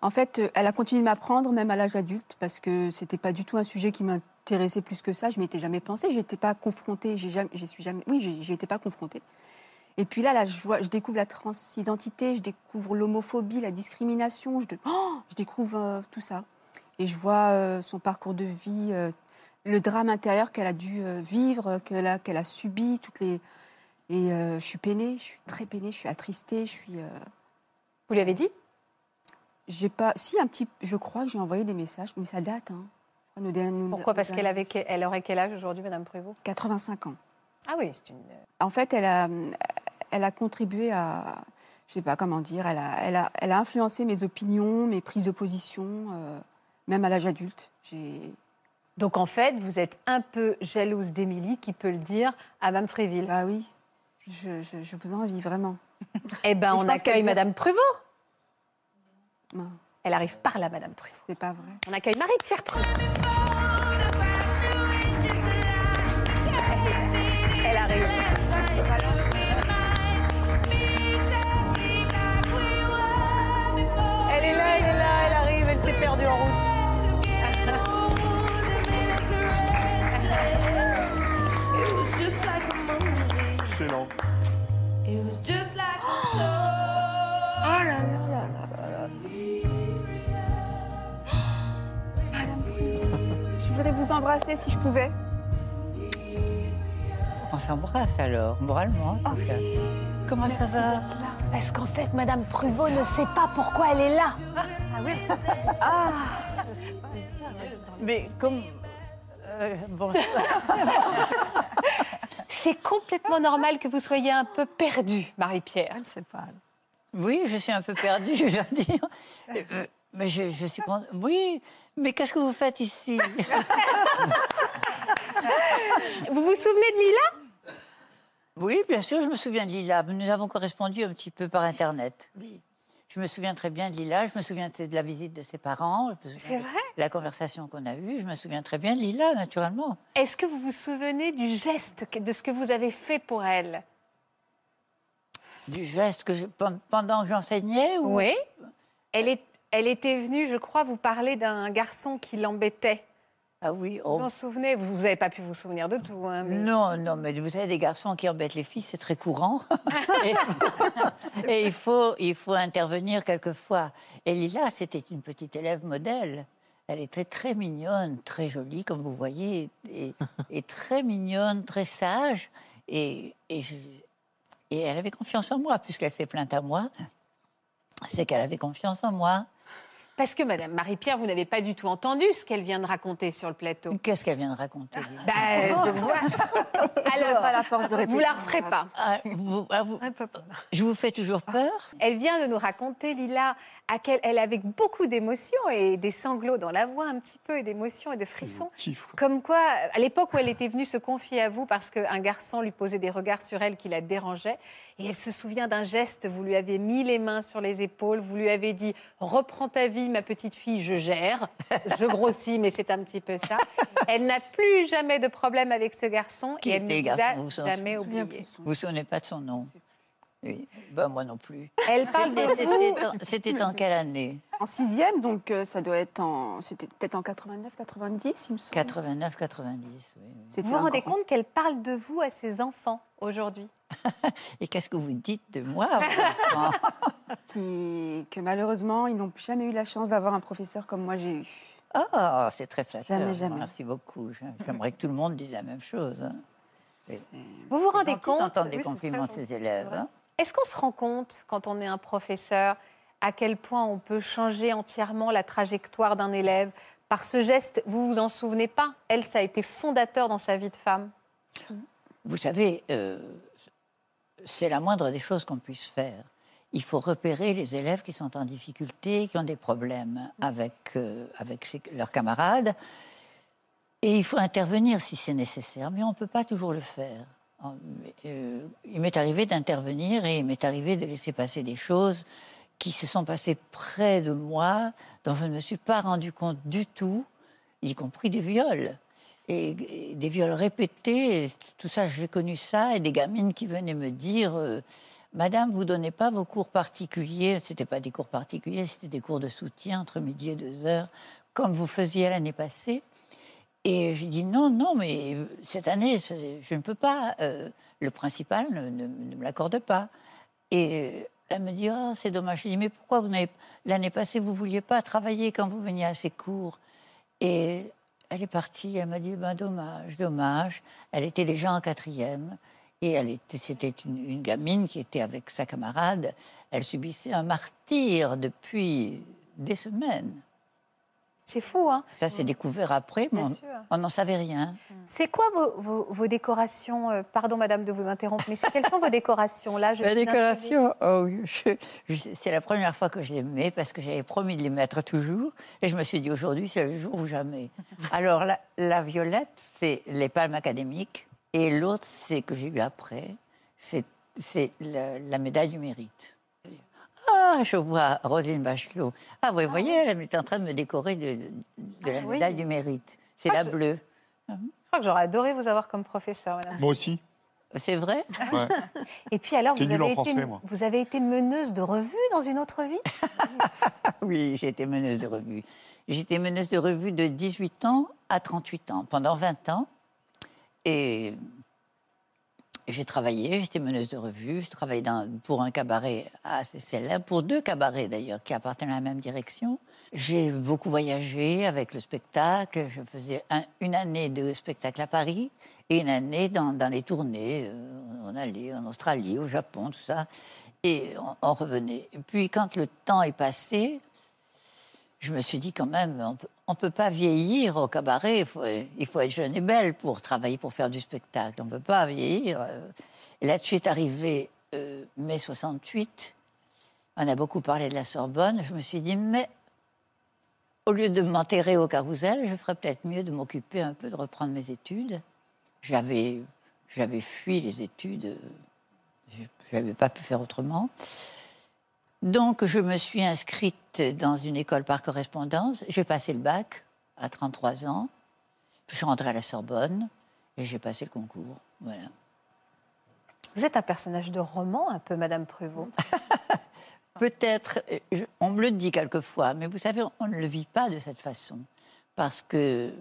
En fait, euh, elle a continué de m'apprendre même à l'âge adulte parce que c'était pas du tout un sujet qui m'intéressait plus que ça. Je m'y étais jamais pensée, j'étais pas confrontée, j'ai j'y suis jamais, oui, j'y j'y étais pas confrontée. Et puis là, je, je découvre la transidentité, je découvre l'homophobie, la discrimination, je, oh, je découvre euh, tout ça. Et je vois euh, son parcours de vie, euh, le drame intérieur qu'elle a dû euh, vivre, qu'elle a, qu'elle a subi, toutes les. Et euh, je suis peinée, je suis très peinée, je suis attristée, je suis. euh, Vous lui avez dit? J'ai pas. Si, un petit. Je crois que j'ai envoyé des messages, mais ça date. Hein. Pourquoi? Parce qu'elle avait, elle aurait quel âge aujourd'hui, Madame Prévost? 85 ans. Ah oui, c'est une. En fait, elle a, elle a contribué à. je sais pas comment dire, elle a, elle a, elle a influencé mes opinions, mes prises de position, euh, même à l'âge adulte. J'ai Donc en fait, vous êtes un peu jalouse d'Émilie, qui peut le dire à Mme Fréville. Bah oui, je, je, je vous envie vraiment. Eh ben, je on accueille Madame Pruvot. Non, Elle arrive par là, Madame Pruvot. c'est pas vrai. On accueille Marie-Pierre Pruvot. Excellent. Je voudrais vous embrasser si je pouvais. On s'embrasse alors, moralement en tout cas. Comment ça va Parce qu'en fait, Madame Pruvot ne sait pas pourquoi elle est là. Mais comme... euh, bon, C'est complètement normal que vous soyez un peu perdue, Marie-Pierre. Elle sait pas. oui, je suis un peu perdue, je dois dire. Euh, Mais je, je suis contente. Oui, mais qu'est-ce que vous faites ici Vous vous souvenez de Lila? Oui, bien sûr, je me souviens de Lila. Nous avons correspondu un petit peu par Internet. Oui. Je me souviens très bien de Lila, je me souviens de, la visite de ses parents, C'est de vrai? la conversation qu'on a eue, je me souviens très bien de Lila, naturellement. Est-ce que vous vous souvenez du geste, de ce que vous avez fait pour elle? Du geste que je, pendant que j'enseignais ou... Oui. Elle, est, elle était venue, je crois, vous parler d'un garçon qui l'embêtait. Ah oui, Vous oh, vous en souvenez? Vous n'avez pas pu vous souvenir de tout. hein, mais- Non, non, mais vous savez, des garçons qui embêtent les filles, c'est très courant. et, et il, faut, il faut intervenir quelquefois. Et Lila, c'était une petite élève modèle. Elle était très mignonne, très jolie, comme vous voyez, et, et très mignonne, très sage. Et, et, je- et elle avait confiance en moi, puisqu'elle s'est plainte à moi. C'est qu'elle avait confiance en moi. Parce que, Madame Marie-Pierre, vous n'avez pas du tout entendu ce qu'elle vient de raconter sur le plateau. Qu'est-ce qu'elle vient de raconter Lila Bah, de voir. Alors, pas la force de répéter. Vous la referez pas. Ah, vous- ah, vous- Je vous fais toujours peur Elle vient de nous raconter, Lila, à quel elle avait beaucoup d'émotions et des sanglots dans la voix un petit peu, et d'émotions et de frissons. Comme quoi, à l'époque où elle était venue se confier à vous parce qu'un garçon lui posait des regards sur elle qui la dérangeaient, et elle se souvient d'un geste, vous lui avez mis les mains sur les épaules, vous lui avez dit « Reprends ta vie, ma petite fille, je gère ». Je grossis, mais c'est un petit peu ça. Elle n'a plus jamais de problème avec ce garçon Qui et elle était ne jamais souvenez? oublié. Vous vous souvenez pas de son nom? Oui, ben moi non plus. Elle parle de C'était- vous C'était en- quelle année? En sixième, donc euh, ça doit être en. C'était peut-être en 89, 90, il me semble. 89, 90. oui, Vous vous rendez compte qu'elle parle de vous à ses enfants aujourd'hui? Et qu'est-ce que vous dites de moi qui- que malheureusement, ils n'ont jamais eu la chance d'avoir un professeur comme moi j'ai eu. Ah, c'est très flatteur. Jamais, jamais. Merci beaucoup. J'aimerais que tout le monde dise la même chose. hein. Vous vous rendez compte? d'entendre des Oui, compliments de ses élèves. hein. Est-ce qu'on se rend compte, quand on est un professeur, à quel point on peut changer entièrement la trajectoire d'un élève par ce geste? Vous vous en souvenez pas? Elle, ça a été fondateur dans sa vie de femme. Vous savez, euh, c'est la moindre des choses qu'on puisse faire. Il faut repérer les élèves qui sont en difficulté, qui ont des problèmes avec, euh, avec leurs camarades. Et il faut intervenir si c'est nécessaire, mais on ne peut pas toujours le faire. Euh, il m'est arrivé d'intervenir et il m'est arrivé de laisser passer des choses qui se sont passées près de moi, dont je ne me suis pas rendu compte du tout, y compris des viols. Et, des viols répétés, tout ça, j'ai connu ça, et des gamines qui venaient me dire euh, Madame, vous donnez pas vos cours particuliers C'était pas des cours particuliers, c'était des cours de soutien entre midi et deux heures, comme vous faisiez l'année passée. Et j'ai dit non, non, mais cette année, je ne peux pas. euh, le principal ne, ne- ne me l'accorde pas. Et elle me dit, oh, c'est dommage. Je dis, mais pourquoi vous n'avez l'année passée, vous vouliez pas travailler quand vous veniez à ces cours? Et elle est partie. Elle m'a dit, ben dommage, dommage. Elle était déjà en quatrième. Et c'était une, une gamine qui était avec sa camarade. Elle subissait un martyr depuis des semaines. C'est fou, hein Ça, c'est découvert après, mais Bien on- sûr. on n'en savait rien. C'est quoi vos, vos- vos décorations euh, Pardon, madame, de vous interrompre, mais c'est- quelles sont vos décorations là? Je La décoration, oh c'est la première fois que je les mets parce que j'avais promis de les mettre toujours. Et je me suis dit aujourd'hui, c'est le jour ou jamais. Alors, la, la violette, c'est les palmes académiques. Et l'autre, c'est que j'ai eu après, c'est c'est la, la médaille du mérite. Ah, je vois Roselyne Bachelot. Ah, oui, vous voyez, elle est en train de me décorer de, de- de la Ah oui. médaille du mérite. C'est Ah, la je- bleue. Je crois que j'aurais adoré vous avoir comme professeur, madame. Moi aussi. C'est vrai Ouais. Et puis alors, avez, été, français, vous avez été meneuse de revue dans une autre vie Oui, j'ai été meneuse de revue. J'étais meneuse de revue de 18 ans à 38 ans, pendant 20 ans. Et j'ai travaillé, j'étais meneuse de revue, je travaillais pour un cabaret assez célèbre, pour deux cabarets d'ailleurs, qui appartiennent à la même direction. J'ai beaucoup voyagé avec le spectacle. Je faisais un- une année de spectacle à Paris et une année dans, les tournées. Euh, on allait en Australie, au Japon, tout ça. Et on, revenait. Puis quand le temps est passé, je me suis dit quand même, on peut- peut pas vieillir au cabaret. Il faut, être jeune et belle pour travailler, pour faire du spectacle. On peut pas vieillir. euh. Et là-dessus est arrivé euh, mai 68. On a beaucoup parlé de la Sorbonne. Je me suis dit, mais au lieu de m'enterrer au carrousel, je ferais peut-être mieux de m'occuper un peu de reprendre mes études. J'avais, j'avais fui les études. euh, Je n'avais pas pu faire autrement. Donc, je me suis inscrite dans une école par correspondance. J'ai passé le bac à 33 ans. Je suis rentrée à la Sorbonne et j'ai passé le concours. Voilà. Vous êtes un personnage de roman, un peu, madame Pruvot. Peut-être, euh, on me le dit quelquefois, mais vous savez, on ne le vit pas de cette façon. Parce que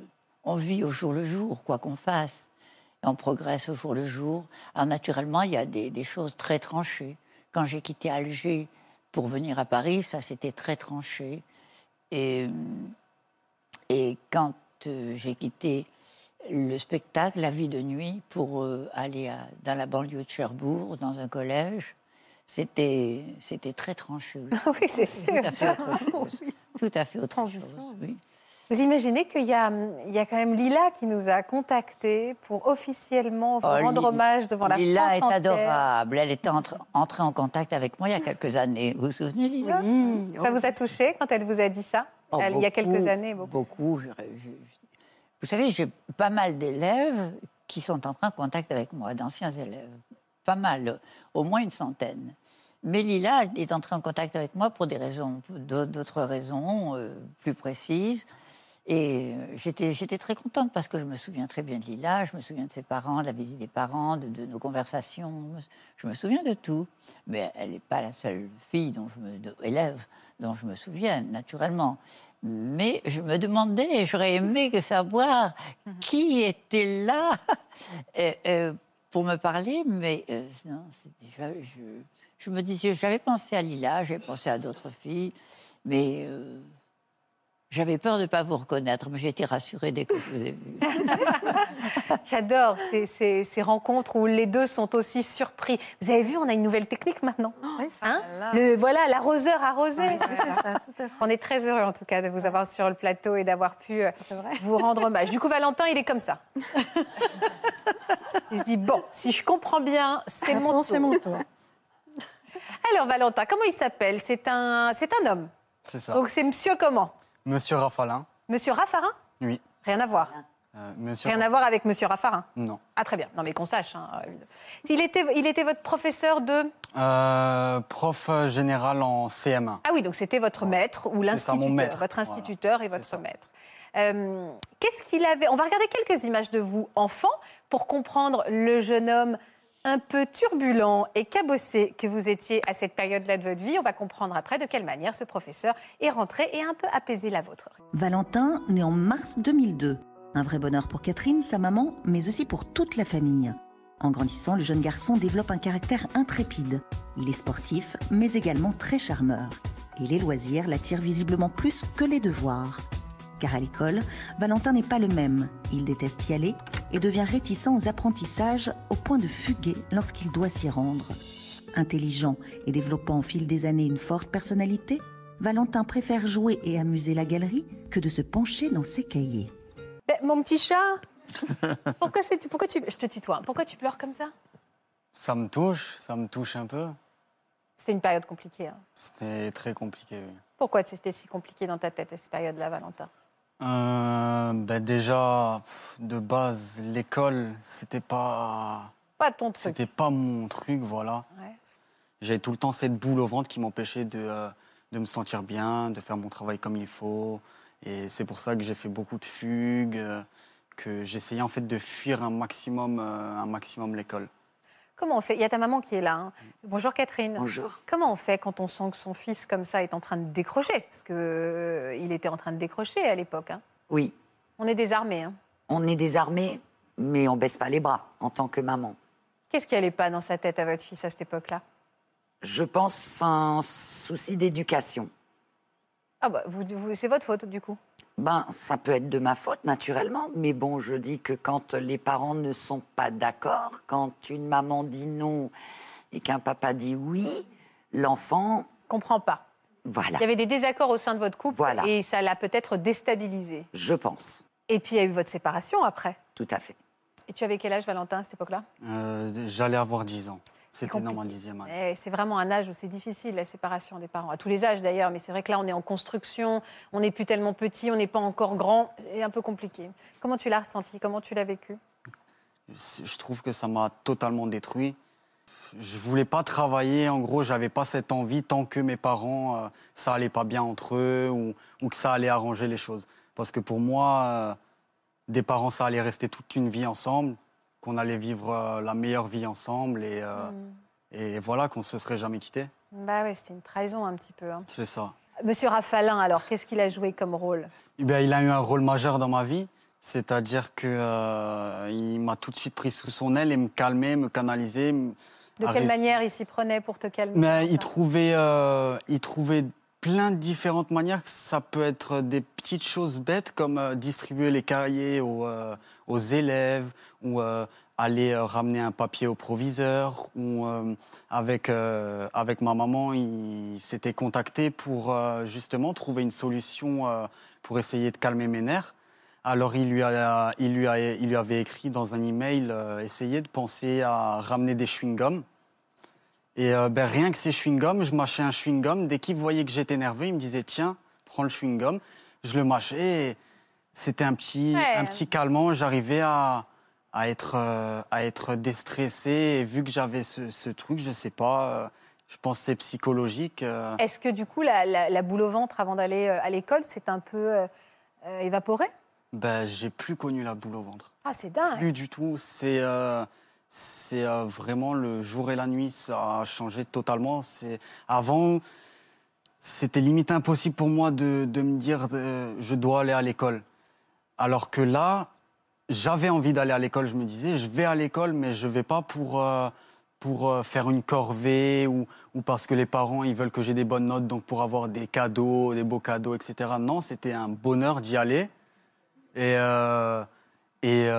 on vit au jour le jour, quoi qu'on fasse. Et on progresse au jour le jour. Alors, naturellement, il y a des, des choses très tranchées. Quand j'ai quitté Alger pour venir à Paris, ça c'était très tranché. Et, et quand euh, j'ai quitté le spectacle, la vie de nuit, pour euh, aller à- dans la banlieue de Cherbourg, dans un collège, c'était c'était très tranché. aussi. oui, c'est sûr. Tout à fait autre chose. Tout à fait autre Transition, chose. Oui. Vous imaginez qu'il y a, il y a quand même Lila qui nous a contactés pour officiellement vous Oh, rendre hommage devant la Lila France est entière. adorable. Elle était entre- entrée en contact avec moi il y a quelques années. Vous vous souvenez, Lila Oui, Ça vous a touché quand elle vous a dit ça Oh, Elle- Il y a quelques années, beaucoup? Beaucoup. Je- je- vous savez, j'ai pas mal d'élèves qui sont entrés en contact avec moi, d'anciens élèves. Pas mal, au moins une centaine. Mais Lila est entrée en contact avec moi pour des raisons, d'autres raisons euh, plus précises. Et euh, j'étais très contente parce que je me souviens très bien de Lila, je me souviens de ses parents, de la visite des parents, de, de nos conversations. Je me souviens de tout. Mais elle n'est pas la seule fille, dont je me, de- élève dont je me souviens, naturellement. Mais je me demandais, j'aurais aimé savoir qui était là euh, pour me parler, mais euh, non, c'était- je, je, je me disais, j'avais pensé à Lila, j'avais pensé à d'autres filles, mais euh, j'avais peur de ne pas vous reconnaître, mais j'ai été rassurée dès que je vous ai vu. J'adore ces, ces- ces rencontres où les deux sont aussi surpris. Vous avez vu, on a une nouvelle technique maintenant. Oui, c'est Hein Le, voilà, l'arroseur arrosé. ça. On est très heureux en tout cas de vous avoir sur le plateau et d'avoir pu euh, vous rendre hommage. Du coup, Valentin, il est comme ça. Il se dit bon, si je comprends bien, c'est mon tour. c'est mon tour. Alors Valentin, comment il s'appelle? C'est un, c'est un homme. C'est ça. Donc c'est Monsieur comment? Monsieur Rafalin Monsieur Raffarin? Oui. Rien à voir. Euh, monsieur Rien à voir avec Monsieur Raffarin? Non. Ah très bien. Non mais qu'on sache. hein, il était, il était votre professeur de? Euh, prof général en CM1. Ah oui, donc c'était votre maître ou l'instituteur, votre Voilà, instituteur et votre ça. maître. Euh, Qu'est-ce qu'il avait On va regarder quelques images de vous enfant pour comprendre le jeune homme un peu turbulent et cabossé que vous étiez à cette période-là de votre vie. On va comprendre après de quelle manière ce professeur est rentré et un peu apaisé la vôtre. Valentin, né en mars 2002. Un vrai bonheur pour Catherine, sa maman, mais aussi pour toute la famille. En grandissant, le jeune garçon développe un caractère intrépide. Il est sportif, mais également très charmeur. Et les loisirs l'attirent visiblement plus que les devoirs. Car à l'école, Valentin n'est pas le même. Il déteste y aller et devient réticent aux apprentissages au point de fuguer lorsqu'il doit s'y rendre. Intelligent et développant au fil des années une forte personnalité, Valentin préfère jouer et amuser la galerie que de se pencher dans ses cahiers. Ben, mon petit chat pourquoi, c'est- pourquoi tu... Je te tutoie. Pourquoi tu pleures comme ça? Ça me touche, ça me touche un peu. C'était une période compliquée. hein. C'était très compliqué, oui. Pourquoi c'était si compliqué dans ta tête à cette période-là, Valentin? Euh, ben déjà, de base, l'école, c'était pas, Pas ton truc. c'était pas mon truc, voilà. Ouais. J'avais tout le temps cette boule au ventre qui m'empêchait de, euh, de me sentir bien, de faire mon travail comme il faut. Et c'est pour ça que j'ai fait beaucoup de fugues, euh, que j'essayais en fait de fuir un maximum, un maximum l'école. Comment on fait? Il y a ta maman qui est là. hein. Bonjour Catherine. Bonjour. Comment on fait quand on sent que son fils comme ça est en train de décrocher? Parce qu'il était en train de décrocher à l'époque. hein. Oui, On est désarmés. hein. on est désarmés, mais on baisse pas les bras en tant que maman. Qu'est-ce qui allait pas dans sa tête à votre fils à cette époque-là? Je pense un souci d'éducation. Ah bah, vous, vous- c'est votre faute du coup. Ben, ça peut être de ma faute, naturellement, mais bon, je dis que quand les parents ne sont pas d'accord, quand une maman dit non et qu'un papa dit oui, l'enfant, Comprends pas. voilà, Il y avait des désaccords au sein de votre couple Voilà. et ça l'a peut-être déstabilisé. je pense, Et puis il y a eu votre séparation après. tout à fait. Et tu avais quel âge, Valentin, à cette époque-là? Euh, J'allais avoir 10 ans. Dans ma compliqué. dixième année. C'est vraiment un âge où c'est difficile, la séparation des parents. À tous les âges d'ailleurs, mais c'est vrai que là, on est en construction, on n'est plus tellement petit, on n'est pas encore grand. C'est un peu compliqué. Comment tu l'as ressenti? Comment tu l'as vécu? Je trouve que ça m'a totalement détruit. Je voulais pas travailler, en gros, j'avais pas cette envie tant que mes parents, euh, ça allait pas bien entre eux ou, ou que ça allait arranger les choses. Parce que pour moi, euh, des parents, ça allait rester toute une vie ensemble, qu'on allait vivre euh, la meilleure vie ensemble et, euh, et voilà, qu'on se serait jamais quitté. Bah ouais, c'était une trahison un petit peu. hein. C'est ça. Monsieur Raffalin, alors, qu'est-ce qu'il a joué comme rôle? Eh bien, il a eu un rôle majeur dans ma vie. C'est-à-dire que euh, il m'a tout de suite pris sous son aile et me calmer, me canaliser. me- De quelle manière il s'y prenait pour te calmer? Mais il trouvait, euh, il trouvait plein de différentes manières. Ça peut être des petites choses bêtes comme euh, distribuer les cahiers aux, euh, aux élèves ou euh, aller ramener un papier au proviseur. Avec, ma maman, il s'était contacté pour justement trouver une solution pour essayer de calmer mes nerfs. Alors il lui, a, il, lui a- il lui avait écrit dans un email, essayer de penser à ramener des chewing-gums. Et euh, ben, rien que ces chewing-gums, je mâchais un chewing-gum. Dès qu'il voyait que j'étais nerveux, il me disait Tiens, prends le chewing-gum. Je le mâchais. et C'était un petit, Ouais. un petit calmant. J'arrivais à, à, être, euh, à être déstressé. Et vu que j'avais ce, ce truc, je sais pas, euh, je pense que c'est psychologique. Est-ce que du coup, la, la- la boule au ventre avant d'aller à l'école s'est un peu évaporée ben, j'ai plus connu la boule au ventre. Ah, c'est dingue Plus du tout. C'est c'est euh, vraiment le jour et la nuit. Ça a changé totalement. C'est avant, c'était limite impossible pour moi de, de me dire euh, je dois aller à l'école. Alors que là, j'avais envie d'aller à l'école. Je me disais je vais à l'école, mais je vais pas pour euh, pour faire une corvée ou, ou parce que les parents ils veulent que j'ai des bonnes notes, donc pour avoir des cadeaux, des beaux cadeaux, etc. Non, c'était un bonheur d'y aller. Et, et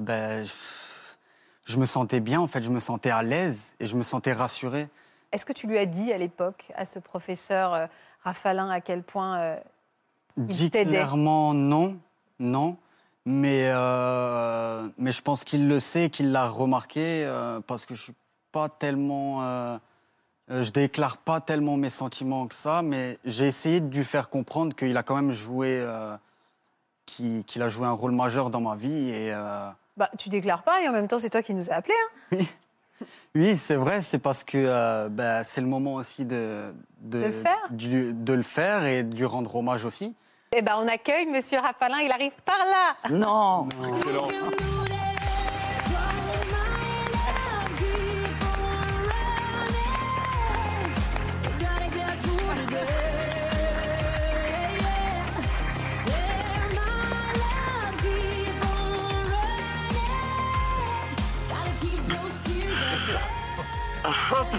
ben, je me sentais bien, en fait, je me sentais à l'aise et je me sentais rassuré. Est-ce que tu lui as dit à l'époque, à ce professeur euh, Raffalin, à quel point euh, Dit t'aidait. clairement non, non. Mais, euh, mais je pense qu'il le sait, qu'il l'a remarqué, euh, parce que je suis pas tellement. euh, je déclare pas tellement mes sentiments que ça, mais j'ai essayé de lui faire comprendre qu'il a quand même joué. qu'il qu'il a joué un rôle majeur dans ma vie et. Bah, tu déclares pas et en même temps, c'est toi qui nous as appelés. hein. Oui, c'est vrai, c'est parce que euh, bah, c'est le moment aussi de, De le faire du- de le faire et de lui rendre hommage aussi. Eh ben, on accueille Monsieur Raffalin, il arrive par là. Non, Excellent.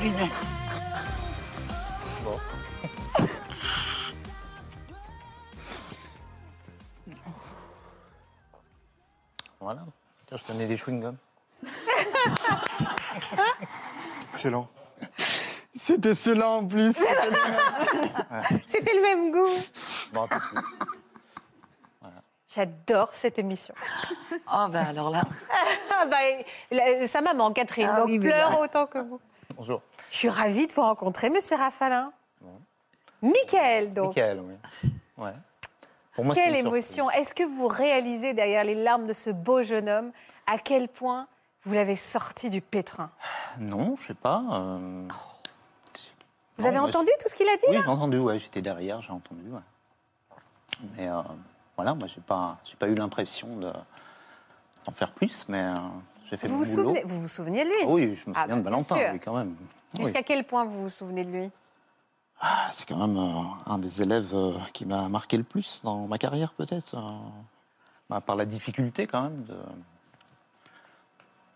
Voilà. Tiens, je tenais des chewing-gums. Excellent. C'était cela en plus. C'était le même goût. J'adore cette émission. Oh, ben alors là. Ah la- sa maman, Catherine, Ah donc oui, pleure autant que vous. Bonjour. Je suis ravie de vous rencontrer, monsieur Rafalin. Michael, donc. Michael, oui. Ouais. Pour moi, Quelle émotion. Est-ce que vous réalisez derrière les larmes de ce beau jeune homme à quel point vous l'avez sorti du pétrin? Non, je sais pas. euh, Vous non, avez bah, entendu tout ce qu'il a dit Oui, j'ai entendu, ouais, j'étais derrière, j'ai entendu. ouais. Mais euh, voilà, moi, j'ai pas, j'ai pas eu l'impression de- d'en faire plus, mais euh, j'ai fait vous mon vous, boulot. souvenez, vous vous souvenez de lui? Oui, je me Ah, souviens bah, de bien Valentin, oui, quand même. Oui. Jusqu'à quel point vous vous souvenez de lui? Ah, C'est quand même euh, un des élèves euh, qui m'a marqué le plus dans ma carrière, peut-être. euh, bah, par la difficulté, quand même, de,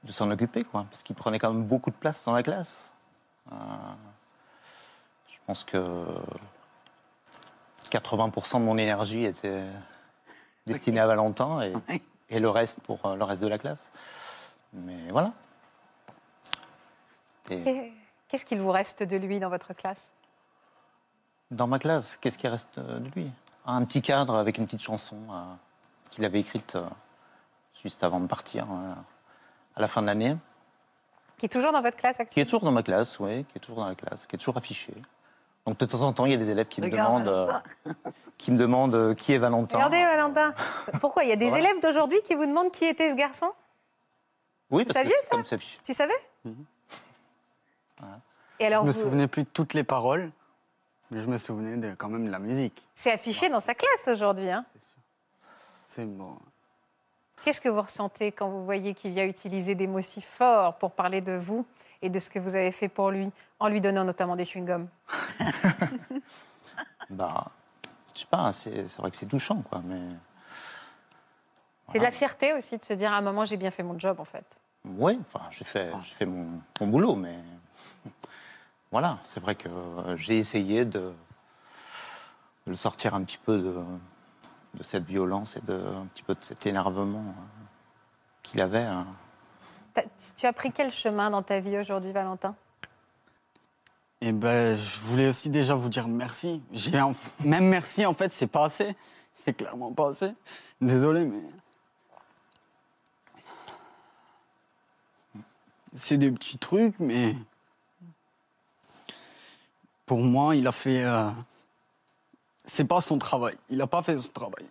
de s'en occuper, quoi. Parce qu'il prenait quand même beaucoup de place dans la classe. Je pense que 80% de mon énergie était destinée à Valentin et, et le reste pour le reste de la classe. Mais voilà. C'était- Qu'est-ce qu'il vous reste de lui dans votre classe? Dans ma classe, qu'est-ce qui reste euh, de lui? Un petit cadre avec une petite chanson euh, qu'il avait écrite euh, juste avant de partir, euh, à la fin de l'année. Qui est toujours dans votre classe Qui est actuellement toujours dans ma classe, oui, qui est toujours dans la classe, qui est toujours affiché. Donc de temps en temps, il y a des élèves qui me demandent, euh, qui me demandent euh, qui est Valentin. Regardez Valentin. Pourquoi? Il y a des Voilà. élèves d'aujourd'hui qui vous demandent qui était ce garçon? Oui, Vous parce que saviez c'est comme ça? Tu savais? Et alors, Je me vous- souvenais plus de toutes les paroles, mais je me souvenais de, quand même de la musique. c'est affiché dans sa classe aujourd'hui. hein. C'est bon. Qu'est-ce que vous ressentez quand vous voyez qu'il vient utiliser des mots si forts pour parler de vous et de ce que vous avez fait pour lui, en lui donnant notamment des chewing-gums? Bah, je sais pas, c'est vrai que c'est touchant, quoi. Mais C'est de la fierté aussi de se dire à un moment j'ai bien fait mon job en fait. Oui, enfin, j'ai fait, j'ai fait mon, mon boulot, mais voilà, c'est vrai que euh, j'ai essayé de, de le sortir un petit peu de, de cette violence et de, un petit peu de cet énervement euh, qu'il avait. hein. Tu as pris quel chemin dans ta vie aujourd'hui, Valentin? Et ben, je voulais aussi déjà vous dire merci. J'ai même merci en fait, c'est pas assez. C'est clairement pas assez. Désolé, mais c'est des petits trucs, mais pour moi, il a fait. euh, C'est pas son travail. Il a pas fait son travail.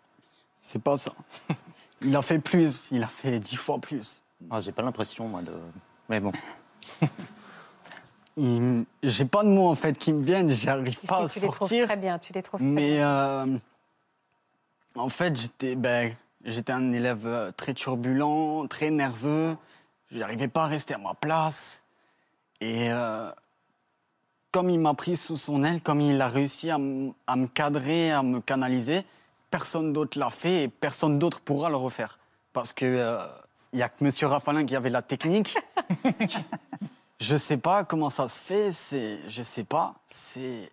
C'est pas ça. Il a fait plus. Il a fait dix fois plus. Ah, j'ai pas l'impression, moi, de. Mais bon. Il- J'ai pas de mots en fait qui me viennent. J'arrive Si, pas si, à tu les trouves sortir. très bien, tu les trouves très Mais bien. euh, en fait, j'étais ben, j'étais un élève euh, très turbulent, très nerveux. J'arrivais pas à rester à ma place. Et euh, comme il m'a pris sous son aile, comme il a réussi à, me cadrer, à me canaliser, personne d'autre l'a fait et personne d'autre pourra le refaire. Parce que euh, il y a que Monsieur Rafalin qui avait la technique. je sais pas comment ça se fait. C'est, je sais pas. C'est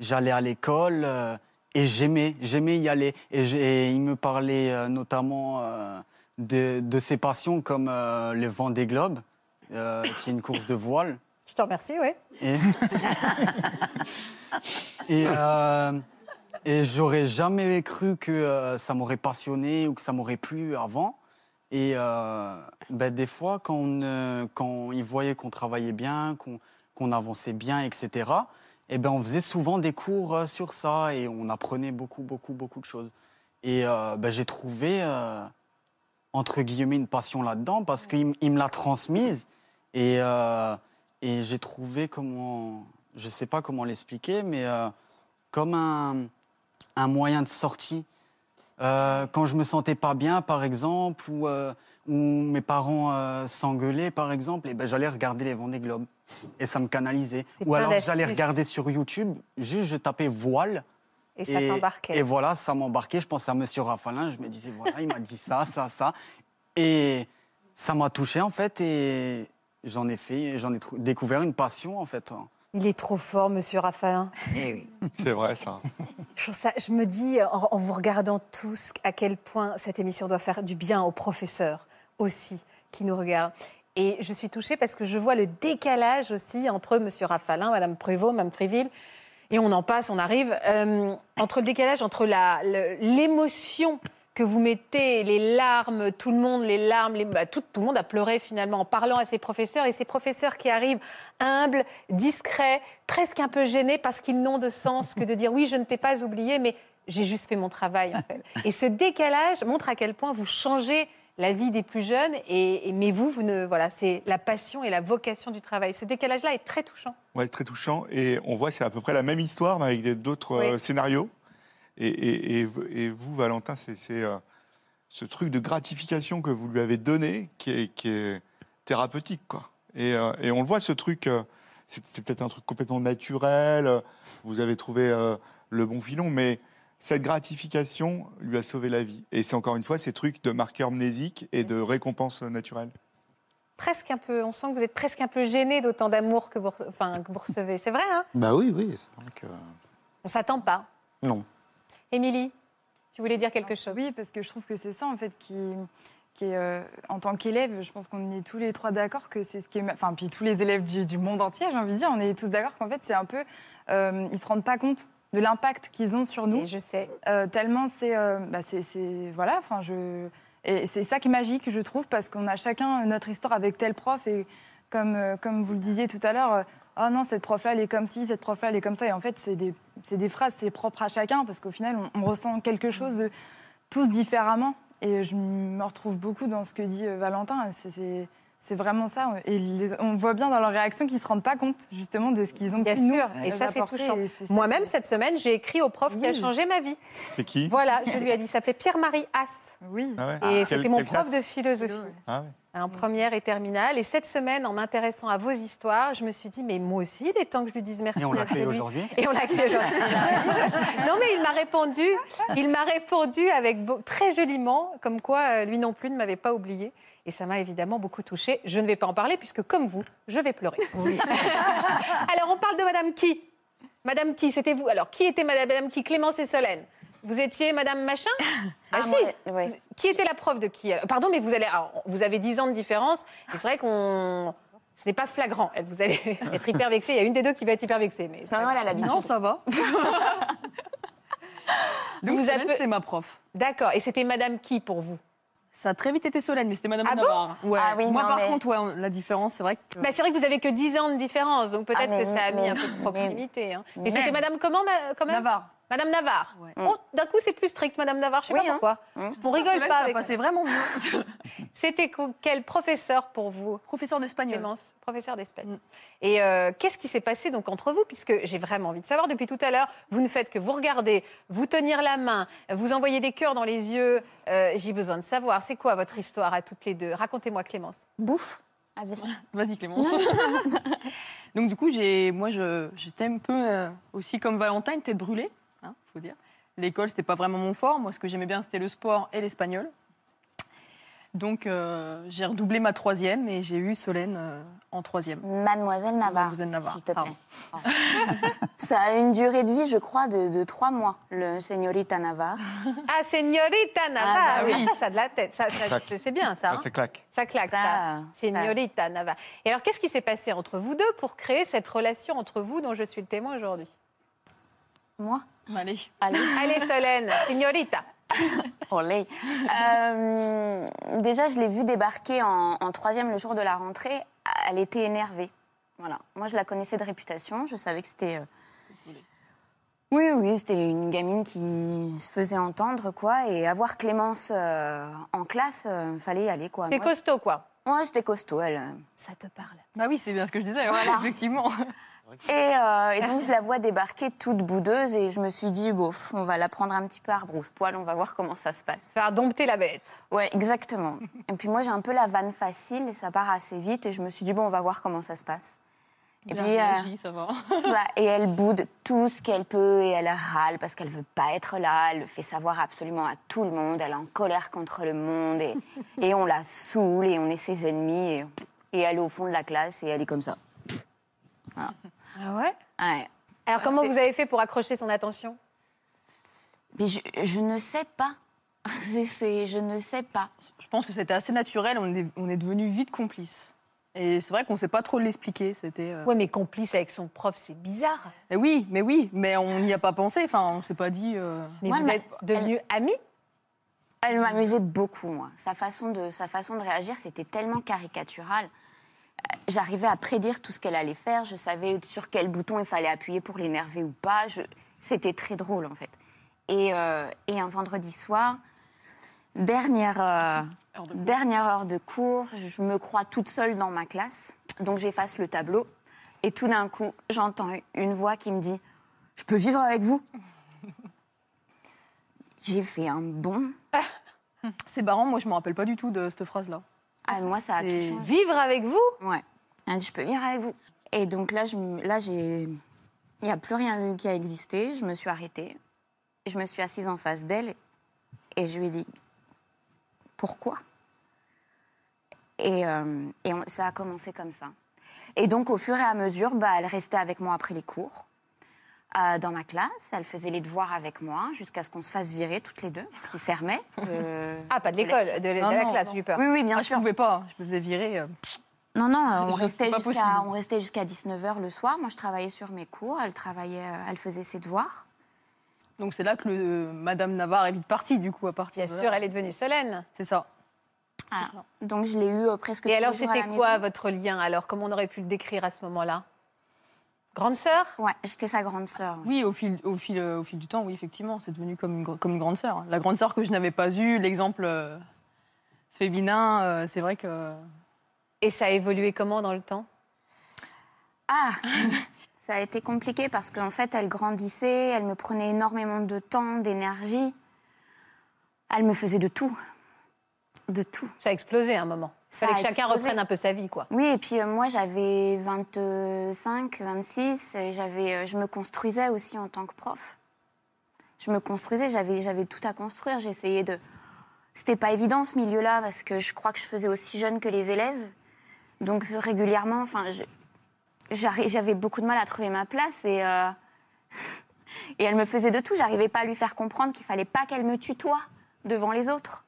j'allais à l'école euh, et j'aimais, j'aimais y aller. Et, il me parlait euh, notamment euh, de, de ses passions comme euh, le vent des globes, euh, qui est une course de voile. Te remercie, oui. Et, et, euh, et j'aurais jamais cru que euh, ça m'aurait passionné ou que ça m'aurait plu avant. Et euh, ben, des fois, quand, on, quand ils voyaient qu'on travaillait bien, qu'on qu'on avançait bien, etc., eh ben, on faisait souvent des cours sur ça et on apprenait beaucoup, beaucoup, beaucoup de choses. Et ben, j'ai trouvé, entre guillemets, une passion là-dedans parce qu'il me l'a transmise. Et, euh, et j'ai trouvé comment, je ne sais pas comment l'expliquer, mais euh, comme un, un moyen de sortie. Euh, quand je me sentais pas bien, par exemple, ou, euh, ou mes parents s'engueulaient, par exemple, et ben, j'allais regarder les Vendée Globes. Et ça me canalisait. Ou alors j'allais regarder sur YouTube, juste je tapais voile. Et ça t'embarquait. Et voilà, ça m'embarquait. Je pensais à Monsieur Rafalin. Je me disais, voilà, il m'a dit ça, ça, ça. Et ça m'a touché, en fait. Et j'en ai fait, j'en ai découvert une passion, en fait. Il est trop fort, monsieur Rafalin. Eh oui. C'est vrai, ça. Je, trouve ça- je me dis, en, en vous regardant tous, à quel point cette émission doit faire du bien aux professeurs aussi qui nous regardent. Et je suis touchée parce que je vois le décalage aussi entre M. Raffalin, Mme Prévost, Mme Friville. Et on en passe, on arrive. euh, entre le décalage entre l'émotion que vous mettez, les larmes, tout le monde, les larmes, les- bah, tout, tout le monde a pleuré finalement en parlant à ses professeurs. Et ces professeurs qui arrivent humbles, discrets, presque un peu gênés parce qu'ils n'ont de sens que de dire oui, je ne t'ai pas oublié, mais j'ai juste fait mon travail en fait. Et ce décalage montre à quel point vous changez la vie des plus jeunes. Et, et- mais vous, vous ne, voilà, c'est la passion et la vocation du travail. Ce décalage-là est très touchant. Ouais, très touchant. Et on voit, c'est à peu près la même histoire, mais avec d'autres Oui. euh, scénarios. Et, et- et- et vous, Valentin, c'est euh, ce truc de gratification que vous lui avez donné qui est, qui est thérapeutique, quoi. Et, euh, et on le voit, ce truc, euh, c'est peut-être un truc complètement naturel, vous avez trouvé euh, le bon filon, mais cette gratification lui a sauvé la vie. Et c'est encore une fois ces trucs de marqueur mnésique et de récompense naturelle. Presque un peu, on sent que vous êtes presque un peu gêné d'autant d'amour que vous, enfin, que vous recevez. C'est vrai, hein? Bah oui, oui. C'est vrai que... On s'attend pas. Non. Émilie, tu voulais dire quelque chose? Oui, parce que je trouve que c'est ça, en fait, qui, qui est, euh, en tant qu'élève, je pense qu'on est tous les trois d'accord que c'est ce qui est. Enfin, puis tous les élèves du, du monde entier, j'ai envie de dire, on est tous d'accord qu'en fait, c'est un peu. euh, ils se rendent pas compte de l'impact qu'ils ont sur nous. Et je sais. Euh, tellement c'est. euh, bah, c'est- voilà, enfin, je. Et c'est ça qui est magique, je trouve, parce qu'on a chacun notre histoire avec tel prof. Et comme, comme vous le disiez tout à l'heure, oh non, cette prof-là, elle est comme ci, cette prof-là, elle est comme ça. Et en fait, c'est des, des phrases, c'est propre à chacun, parce qu'au final, on, ressent quelque chose de- tous différemment. Et je me retrouve beaucoup dans ce que dit euh, Valentin. C'est vraiment ça. Et les- on voit bien dans leur réaction qu'ils ne se rendent pas compte, justement, de ce qu'ils ont Bien pu nous sûr, et ça c'est touchant. Moi-même, cette semaine, j'ai écrit au prof qui a changé ma vie. C'est qui? Voilà, je lui ai dit, il s'appelait Pierre-Marie Haas. Oui. Ah ouais Et Quelle- c'était mon prof de philosophie. Ah ouais. en première et terminale. Et cette semaine, en m'intéressant à vos histoires, je me suis dit, mais moi aussi, il est temps que je lui dise merci. Et on l'accueille aujourd'hui? Et on l'accueille aujourd'hui. non, mais il m'a répondu, il m'a répondu avec beau- très joliment, comme quoi euh, lui non plus ne m'avait pas oublié. Et ça m'a évidemment beaucoup touchée. Je ne vais pas en parler puisque, comme vous, je vais pleurer. Alors, on parle de Madame qui? Madame qui C'était vous. Alors, qui était Madame, Madame qui? Clémence et Solène Vous étiez Madame Machin? Ah, si moi, ouais. Qui était la prof de qui Pardon, mais vous, allez, alors, vous avez 10 ans de différence. C'est vrai qu'on. Ce n'est pas flagrant. Vous allez être hyper vexée. Il y a une des deux qui va être hyper vexée. Mais Non, elle a l'habitude. Non, ça va. Donc, Vous c'était ma prof. D'accord. Et c'était Madame qui pour vous? Ça a très vite été Solène, mais c'était Madame Ah bon Navarre. Ouais. Ah oui, Moi, non, par mais- contre, ouais, on- la différence, c'est vrai que. Bah, C'est vrai que vous avez que 10 ans de différence, donc peut-être Ah, que ça a mis mais- un peu de proximité. hein. Mais mais- c'était Madame comment, ma- quand même Navarre. Madame Navarre. Ouais. Oh, D'un coup, c'est plus strict, Madame Navarre. Je sais Oui, pas hein. pourquoi. Hum. On rigole pas ça avec. passait vraiment mieux. C'était quel professeur pour vous Professeur d'espagnol. Professeur d'Espagne. Mm. Et euh, qu'est-ce qui s'est passé donc entre vous? Puisque j'ai vraiment envie de savoir depuis tout à l'heure, vous ne faites que vous regarder, vous tenir la main, vous envoyer des cœurs dans les yeux. Euh, j'ai besoin de savoir, c'est quoi votre histoire à toutes les deux? Racontez-moi, Clémence. Bouffe. Vas-y. Vas-y, Clémence. Donc, du coup, j'ai, moi, je, j'étais un peu euh, aussi comme Valentin, une tête brûlée, hein, faut dire. L'école, c'était pas vraiment mon fort. Moi, ce que j'aimais bien, c'était le sport et l'espagnol. Donc, euh, j'ai redoublé ma troisième et j'ai eu Solène euh, en troisième. Mademoiselle Navarre. Mademoiselle Navarre, S'il te plaît. Ça a une durée de vie, je crois, de, de trois mois, le señorita Navarre. Ah, Señorita Navarre. Ah, bah Ah, oui. ça, ça a de la tête. Ça, c'est bien, ça. Ah, hein ça claque. Ça claque, ça. Ça, Señorita Navarre. Et alors, qu'est-ce qui s'est passé entre vous deux pour créer cette relation entre vous dont je suis le témoin aujourd'hui? Moi? Allez. Allez. Allez, Solène, Señorita. Olé. Euh, déjà, je l'ai vue débarquer en, en troisième le jour de la rentrée. Elle était énervée. Voilà. Moi, je la connaissais de réputation. Je savais que c'était. euh, Oui, oui, c'était une gamine qui se faisait entendre, quoi. Et avoir Clémence euh, en classe, il fallait y aller, quoi. C'est Moi, costaud, quoi. Ouais, c'était costaud, elle. Ça te parle. Bah oui, c'est bien ce que je disais, ouais, Voilà. effectivement. Et, euh, et donc, je la vois débarquer toute boudeuse et je me suis dit, bon, pff, on va la prendre un petit peu à rebrousse-poil, on va voir comment ça se passe. Faire dompter la bête. Ouais, exactement. et puis moi, j'ai un peu la vanne facile et ça part assez vite et je me suis dit, bon, on va voir comment ça se passe. Et Bien puis, euh, ça va. ça, et elle boude tout ce qu'elle peut et elle râle parce qu'elle veut pas être là. Elle le fait savoir absolument à tout le monde. Elle est en colère contre le monde et, et on la saoule et on est ses ennemis. Et, et elle est au fond de la classe et elle est comme ça. Ah ouais? Ouais. Alors, comment vous avez fait pour accrocher son attention? Mais je, je ne sais pas. Je ne sais pas. Je pense que c'était assez naturel, on est, on est devenus vite complices. Et c'est vrai qu'on ne sait pas trop l'expliquer. C'était. euh, Ouais, mais complice avec son prof, c'est bizarre. eh oui, mais oui, mais on n'y a pas pensé. Enfin, on s'est pas dit. euh, Mais Ouais, vous mais êtes devenus amis Elle m'amusait beaucoup, moi. Sa façon de, sa façon de réagir, c'était tellement caricatural. J'arrivais à prédire tout ce qu'elle allait faire. Je savais sur quel bouton il fallait appuyer pour l'énerver ou pas. Je- C'était très drôle, en fait. Et, euh, et un vendredi soir, dernière, euh, dernière heure de cours, je me crois toute seule dans ma classe. Donc j'efface le tableau. Et tout d'un coup, j'entends une voix qui me dit Je peux vivre avec vous? J'ai fait un bond. C'est marrant, moi je me rappelle pas du tout de cette phrase-là. Ah, moi, ça a tout changé. Vivre avec vous Ouais. Elle a dit, je peux vivre avec vous. Et donc là, je me- là, j'ai, il n'y a plus rien qui a existé. Je me suis arrêtée. Je me suis assise en face d'elle et je lui ai dit, pourquoi? Et, euh, et on- ça a commencé comme ça. Et donc, au fur et à mesure, bah, elle restait avec moi après les cours. Euh, dans ma classe, elle faisait les devoirs avec moi jusqu'à ce qu'on se fasse virer toutes les deux, parce qu'ils fermaient. le Ah, pas de l'école, de, de Non, la non, classe, j'ai eu peur. Oui, oui, bien Ah, sûr. Je pouvais pas, je me faisais virer. euh. Non, non, on restait, jusqu'à, possible. on restait jusqu'à 19h le soir. Moi, je travaillais sur mes cours. Elle travaillait, euh, elle faisait ses devoirs. Donc c'est là que le, Madame Navarre est vite partie, du coup, à partir Bien de sûr, là. elle est devenue Solène. C'est ça. Ah, donc, je l'ai eu euh, presque Et alors, c'était quoi maison. votre lien Alors, comment on aurait pu le décrire à ce moment-là? Grande sœur? Ouais, j'étais sa grande sœur. Oui, au fil, au fil, au fil du temps, oui, effectivement, c'est devenu comme une, comme une grande sœur. La grande sœur que je n'avais pas eue, l'exemple euh, féminin, euh, c'est vrai que. Et ça a évolué comment dans le temps? Ah Ça a été compliqué parce qu'en fait, elle grandissait, elle me prenait énormément de temps, d'énergie. Elle me faisait de tout. De tout. Ça a explosé à un moment. Ça fallait que chacun reprenne un peu sa vie, quoi. Oui, et puis euh, moi, j'avais 25, 26, et j'avais, euh, je me construisais aussi en tant que prof. Je me construisais, j'avais, j'avais tout à construire. J'essayais de. C'était pas évident ce milieu-là parce que je crois que je faisais aussi jeune que les élèves. Donc régulièrement, enfin, j'avais beaucoup de mal à trouver ma place et. euh, Et elle me faisait de tout. J'arrivais pas à lui faire comprendre qu'il fallait pas qu'elle me tutoie devant les autres.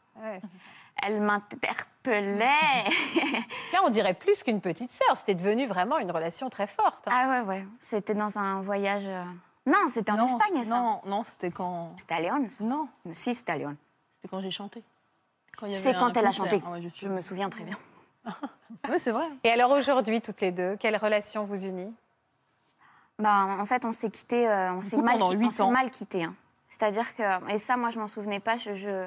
Elle m'interpellait. Là, on dirait plus qu'une petite sœur. C'était devenu vraiment une relation très forte. hein. Ah ouais, ouais. C'était dans un voyage. euh, Non, c'était en Non, Espagne, ça. Non, non, c'était quand. C'était à Léon, ça. Non, Si, c'était à Léon. c'était quand j'ai chanté. C'est quand elle a chanté. Ah ouais, Je me souviens très bien. Ouais, c'est vrai. Et alors aujourd'hui, toutes les deux, quelle relation vous unit Bah, en fait, on s'est quitté, euh, on s'est mal, mal quitté. hein. C'est-à-dire que, et ça, moi, je m'en souvenais pas. Je, je,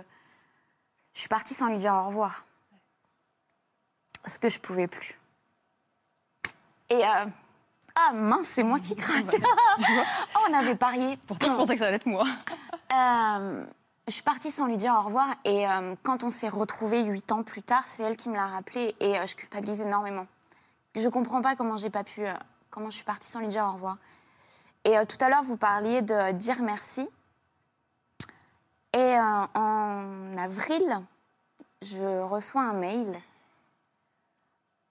je suis partie sans lui dire au revoir, parce que je pouvais plus. Et euh, ah mince, c'est moi qui craque. oh, on avait parié. Pourtant, je pensais que ça allait être moi. Euh, je suis partie sans lui dire au revoir et euh, quand on s'est retrouvés huit ans plus tard, c'est elle qui me l'a rappelé et euh, je culpabilise énormément. Je comprends pas comment j'ai pas pu, comment je suis partie sans lui dire au revoir. Et tout à l'heure, vous parliez de dire merci. Et euh, en avril, je reçois un mail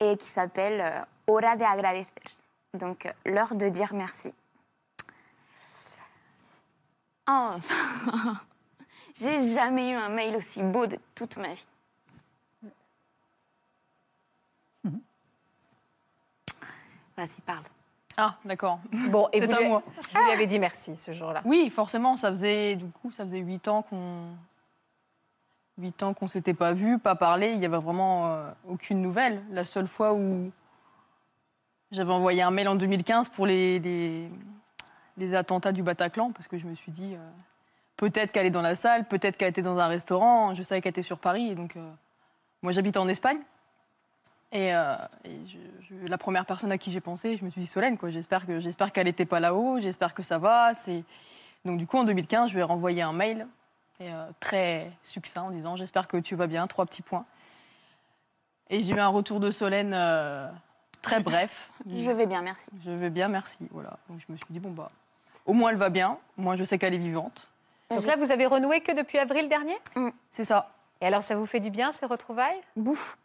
et qui s'appelle euh, Hora de agradecer. Donc, euh, l'heure de dire merci. Oh, j'ai jamais eu un mail aussi beau de toute ma vie. Vas-y, parle. Ah, d'accord. Bon, et vous lui, vous lui avez dit merci ce jour-là. Oui, forcément, ça faisait du coup, ça faisait huit ans qu'on huit ans qu'on s'était pas vu, pas parlé. Il y avait vraiment euh, aucune nouvelle. La seule fois où j'avais envoyé un mail en 2015 pour les, les, les attentats du Bataclan, parce que je me suis dit euh, peut-être qu'elle est dans la salle, peut-être qu'elle était dans un restaurant. Je savais qu'elle était sur Paris, et donc euh, moi j'habite en Espagne. Et, euh, et je- je- la première personne à qui j'ai pensé, je me suis dit Solène, quoi. J'espère que j'espère qu'elle n'était pas là-haut, j'espère que ça va. C'est donc du coup en 2015, je lui ai renvoyé un mail et, euh, très succinct en disant j'espère que tu vas bien, trois petits points. Et j'ai eu un retour de Solène euh, très bref. Je vais bien, merci. Je vais bien, merci. Voilà. Donc je me suis dit bon bah au moins elle va bien, moi je sais qu'elle est vivante. Donc là, vous avez renoué que depuis avril dernier? C'est ça. Et alors, ça vous fait du bien, ces retrouvailles? Bouffe.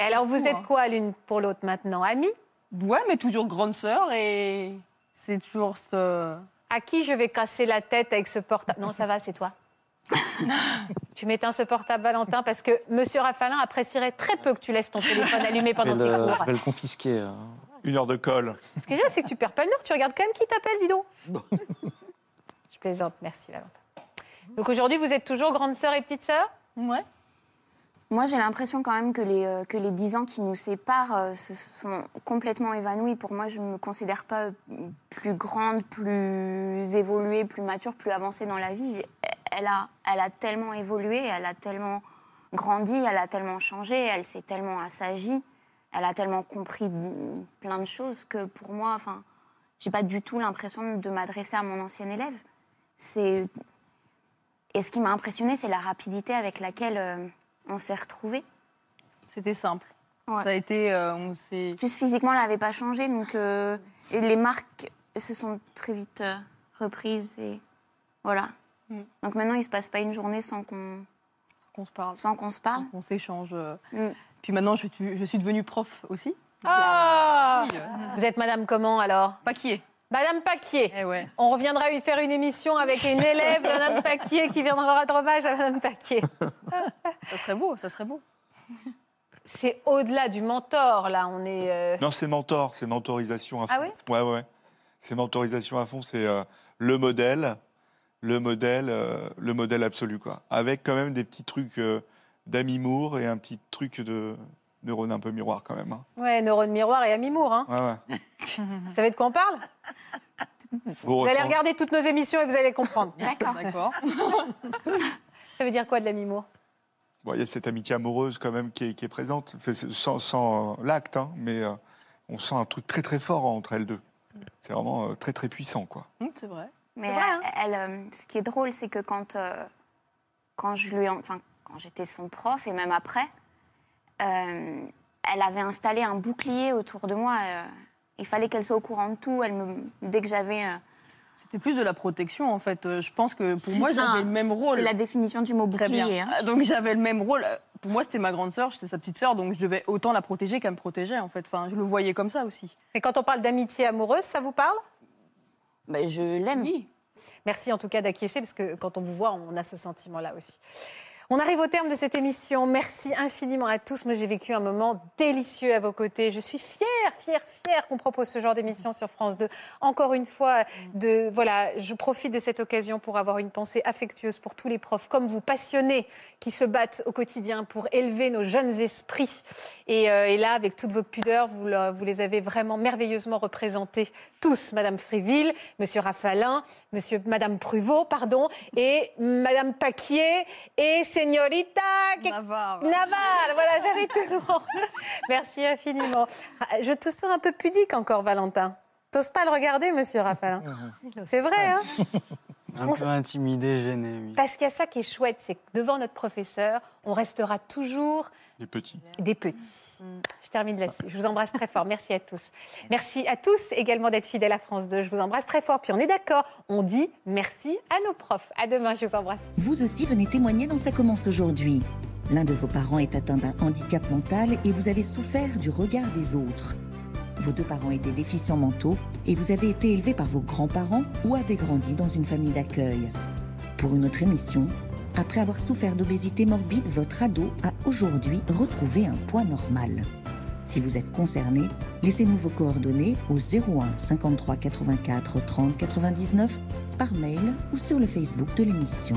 Et alors, vous fou, êtes hein. quoi l'une pour l'autre maintenant? Amis Ouais, mais toujours grande sœur et c'est toujours ce. À qui je vais casser la tête avec ce portable Non, ça va, c'est toi. tu m'éteins ce portable, Valentin, parce que Monsieur Rafalin apprécierait très peu que tu laisses ton téléphone allumé pendant le, cours. je vais le confisquer. euh. Une heure de colle. Ce qui est génial, c'est que tu perds pas le nord. Tu regardes quand même qui t'appelle, dis donc. Je plaisante. Merci, Valentin. Donc aujourd'hui, vous êtes toujours grande sœur et petite sœur? Ouais. Moi, j'ai l'impression quand même que les, euh, que les 10 ans qui nous séparent euh, se sont complètement évanouis. Pour moi, je ne me considère pas plus grande, plus évoluée, plus mature, plus avancée dans la vie. Elle a, elle a tellement évolué, elle a tellement grandi, elle a tellement changé, elle s'est tellement assagie, elle a tellement compris plein de choses que pour moi, enfin, j'ai pas du tout l'impression de m'adresser à mon ancien élève. Et ce qui m'a impressionné, c'est la rapidité avec laquelle euh, on s'est retrouvés. C'était simple. Ouais. Ça a été. euh, on s'est. Plus physiquement, elle n'avait pas changé, donc euh, et les marques se sont très vite euh, reprises et voilà. Mm. Donc maintenant, il se passe pas une journée sans qu'on qu'on se parle. Sans qu'on se parle. On s'échange. euh. Mm. Puis maintenant, je, suis- je suis devenue prof aussi. Ah Oui, euh, Vous êtes Madame comment alors? Paquier. Madame Paquier. Eh ouais. On reviendra lui faire une émission avec une élève, Madame Paquier, qui viendra rendre hommage à Madame Paquier. Ça serait beau, ça serait beau. C'est au-delà du mentor, là. On est. euh, Non, c'est mentor, c'est mentorisation à fond. Ah oui Ouais, ouais. C'est mentorisation à fond, c'est euh, le modèle, le modèle, euh, le modèle absolu, quoi. Avec quand même des petits trucs euh, d'ami-mour et un petit truc de neurone un peu miroir, quand même. hein. Ouais, neurone miroir et ami Moore. Hein. Ouais, ouais. Vous savez de quoi on parle? Vous allez regarder toutes nos émissions et vous allez comprendre. D'accord. D'accord. Ça veut dire quoi de l'ami Moore? Bon, il y a cette amitié amoureuse quand même qui est, qui est présente, sans, sans, euh, l'acte, hein, mais euh, on sent un truc très très fort entre elles deux. C'est vraiment euh, très très puissant, quoi. Hum, c'est vrai. Mais vrai, hein. elle, elle, euh, ce qui est drôle, c'est que quand, euh, quand je lui, en- enfin, quand j'étais son prof et même après, euh, elle avait installé un bouclier autour de moi. euh, il fallait qu'elle soit au courant de tout. Elle me, dès que j'avais, euh, C'était plus de la protection, en fait. Je pense que pour moi, j'avais le même rôle. c'est la définition du mot Très bouclier. bien. hein. Donc j'avais le même rôle. Pour moi, c'était ma grande sœur, j'étais sa petite sœur, donc je devais autant la protéger qu'elle me protégeait, en fait. Enfin, je le voyais comme ça aussi. Et quand on parle d'amitié amoureuse, ça vous parle? Ben, je l'aime. Oui. Merci en tout cas d'acquiescer, parce que quand on vous voit, on a ce sentiment-là aussi. On arrive au terme de cette émission. Merci infiniment à tous. Moi, j'ai vécu un moment délicieux à vos côtés. Je suis fière, fière, fière qu'on propose ce genre d'émission sur France 2. Encore une fois, voilà, je profite de cette occasion pour avoir une pensée affectueuse pour tous les profs comme vous, passionnés, qui se battent au quotidien pour élever nos jeunes esprits. Et, euh, là, avec toute votre pudeur, vous les avez vraiment merveilleusement représentés tous. Madame Friville, Monsieur Raffalin, Monsieur, Madame Pruvot, pardon, et Madame Paquier et Señorita Navarre. Naval. Voilà, j'avais tout le monde. Merci infiniment. Ah, Je te sens un peu pudique encore, Valentin. T'oses pas le regarder, Monsieur Raffalin C'est vrai, hein Un peu intimidé, gêné, oui. Parce qu'il y a ça qui est chouette, c'est que devant notre professeur, on restera toujours Les petits. des petits. Je termine là-dessus. Je vous embrasse très fort. Merci à tous. Merci à tous également d'être fidèles à France 2. Je vous embrasse très fort. Puis on est d'accord, on dit merci à nos profs. À demain, je vous embrasse. Vous aussi venez témoigner dans Ça commence aujourd'hui. L'un de vos parents est atteint d'un handicap mental et vous avez souffert du regard des autres. Vos deux parents étaient déficients mentaux et vous avez été élevé par vos grands-parents ou avez grandi dans une famille d'accueil. Pour une autre émission, après avoir souffert d'obésité morbide, votre ado a aujourd'hui retrouvé un poids normal. Si vous êtes concerné, laissez-nous vos coordonnées au 01 53 84 30 99 par mail ou sur le Facebook de l'émission.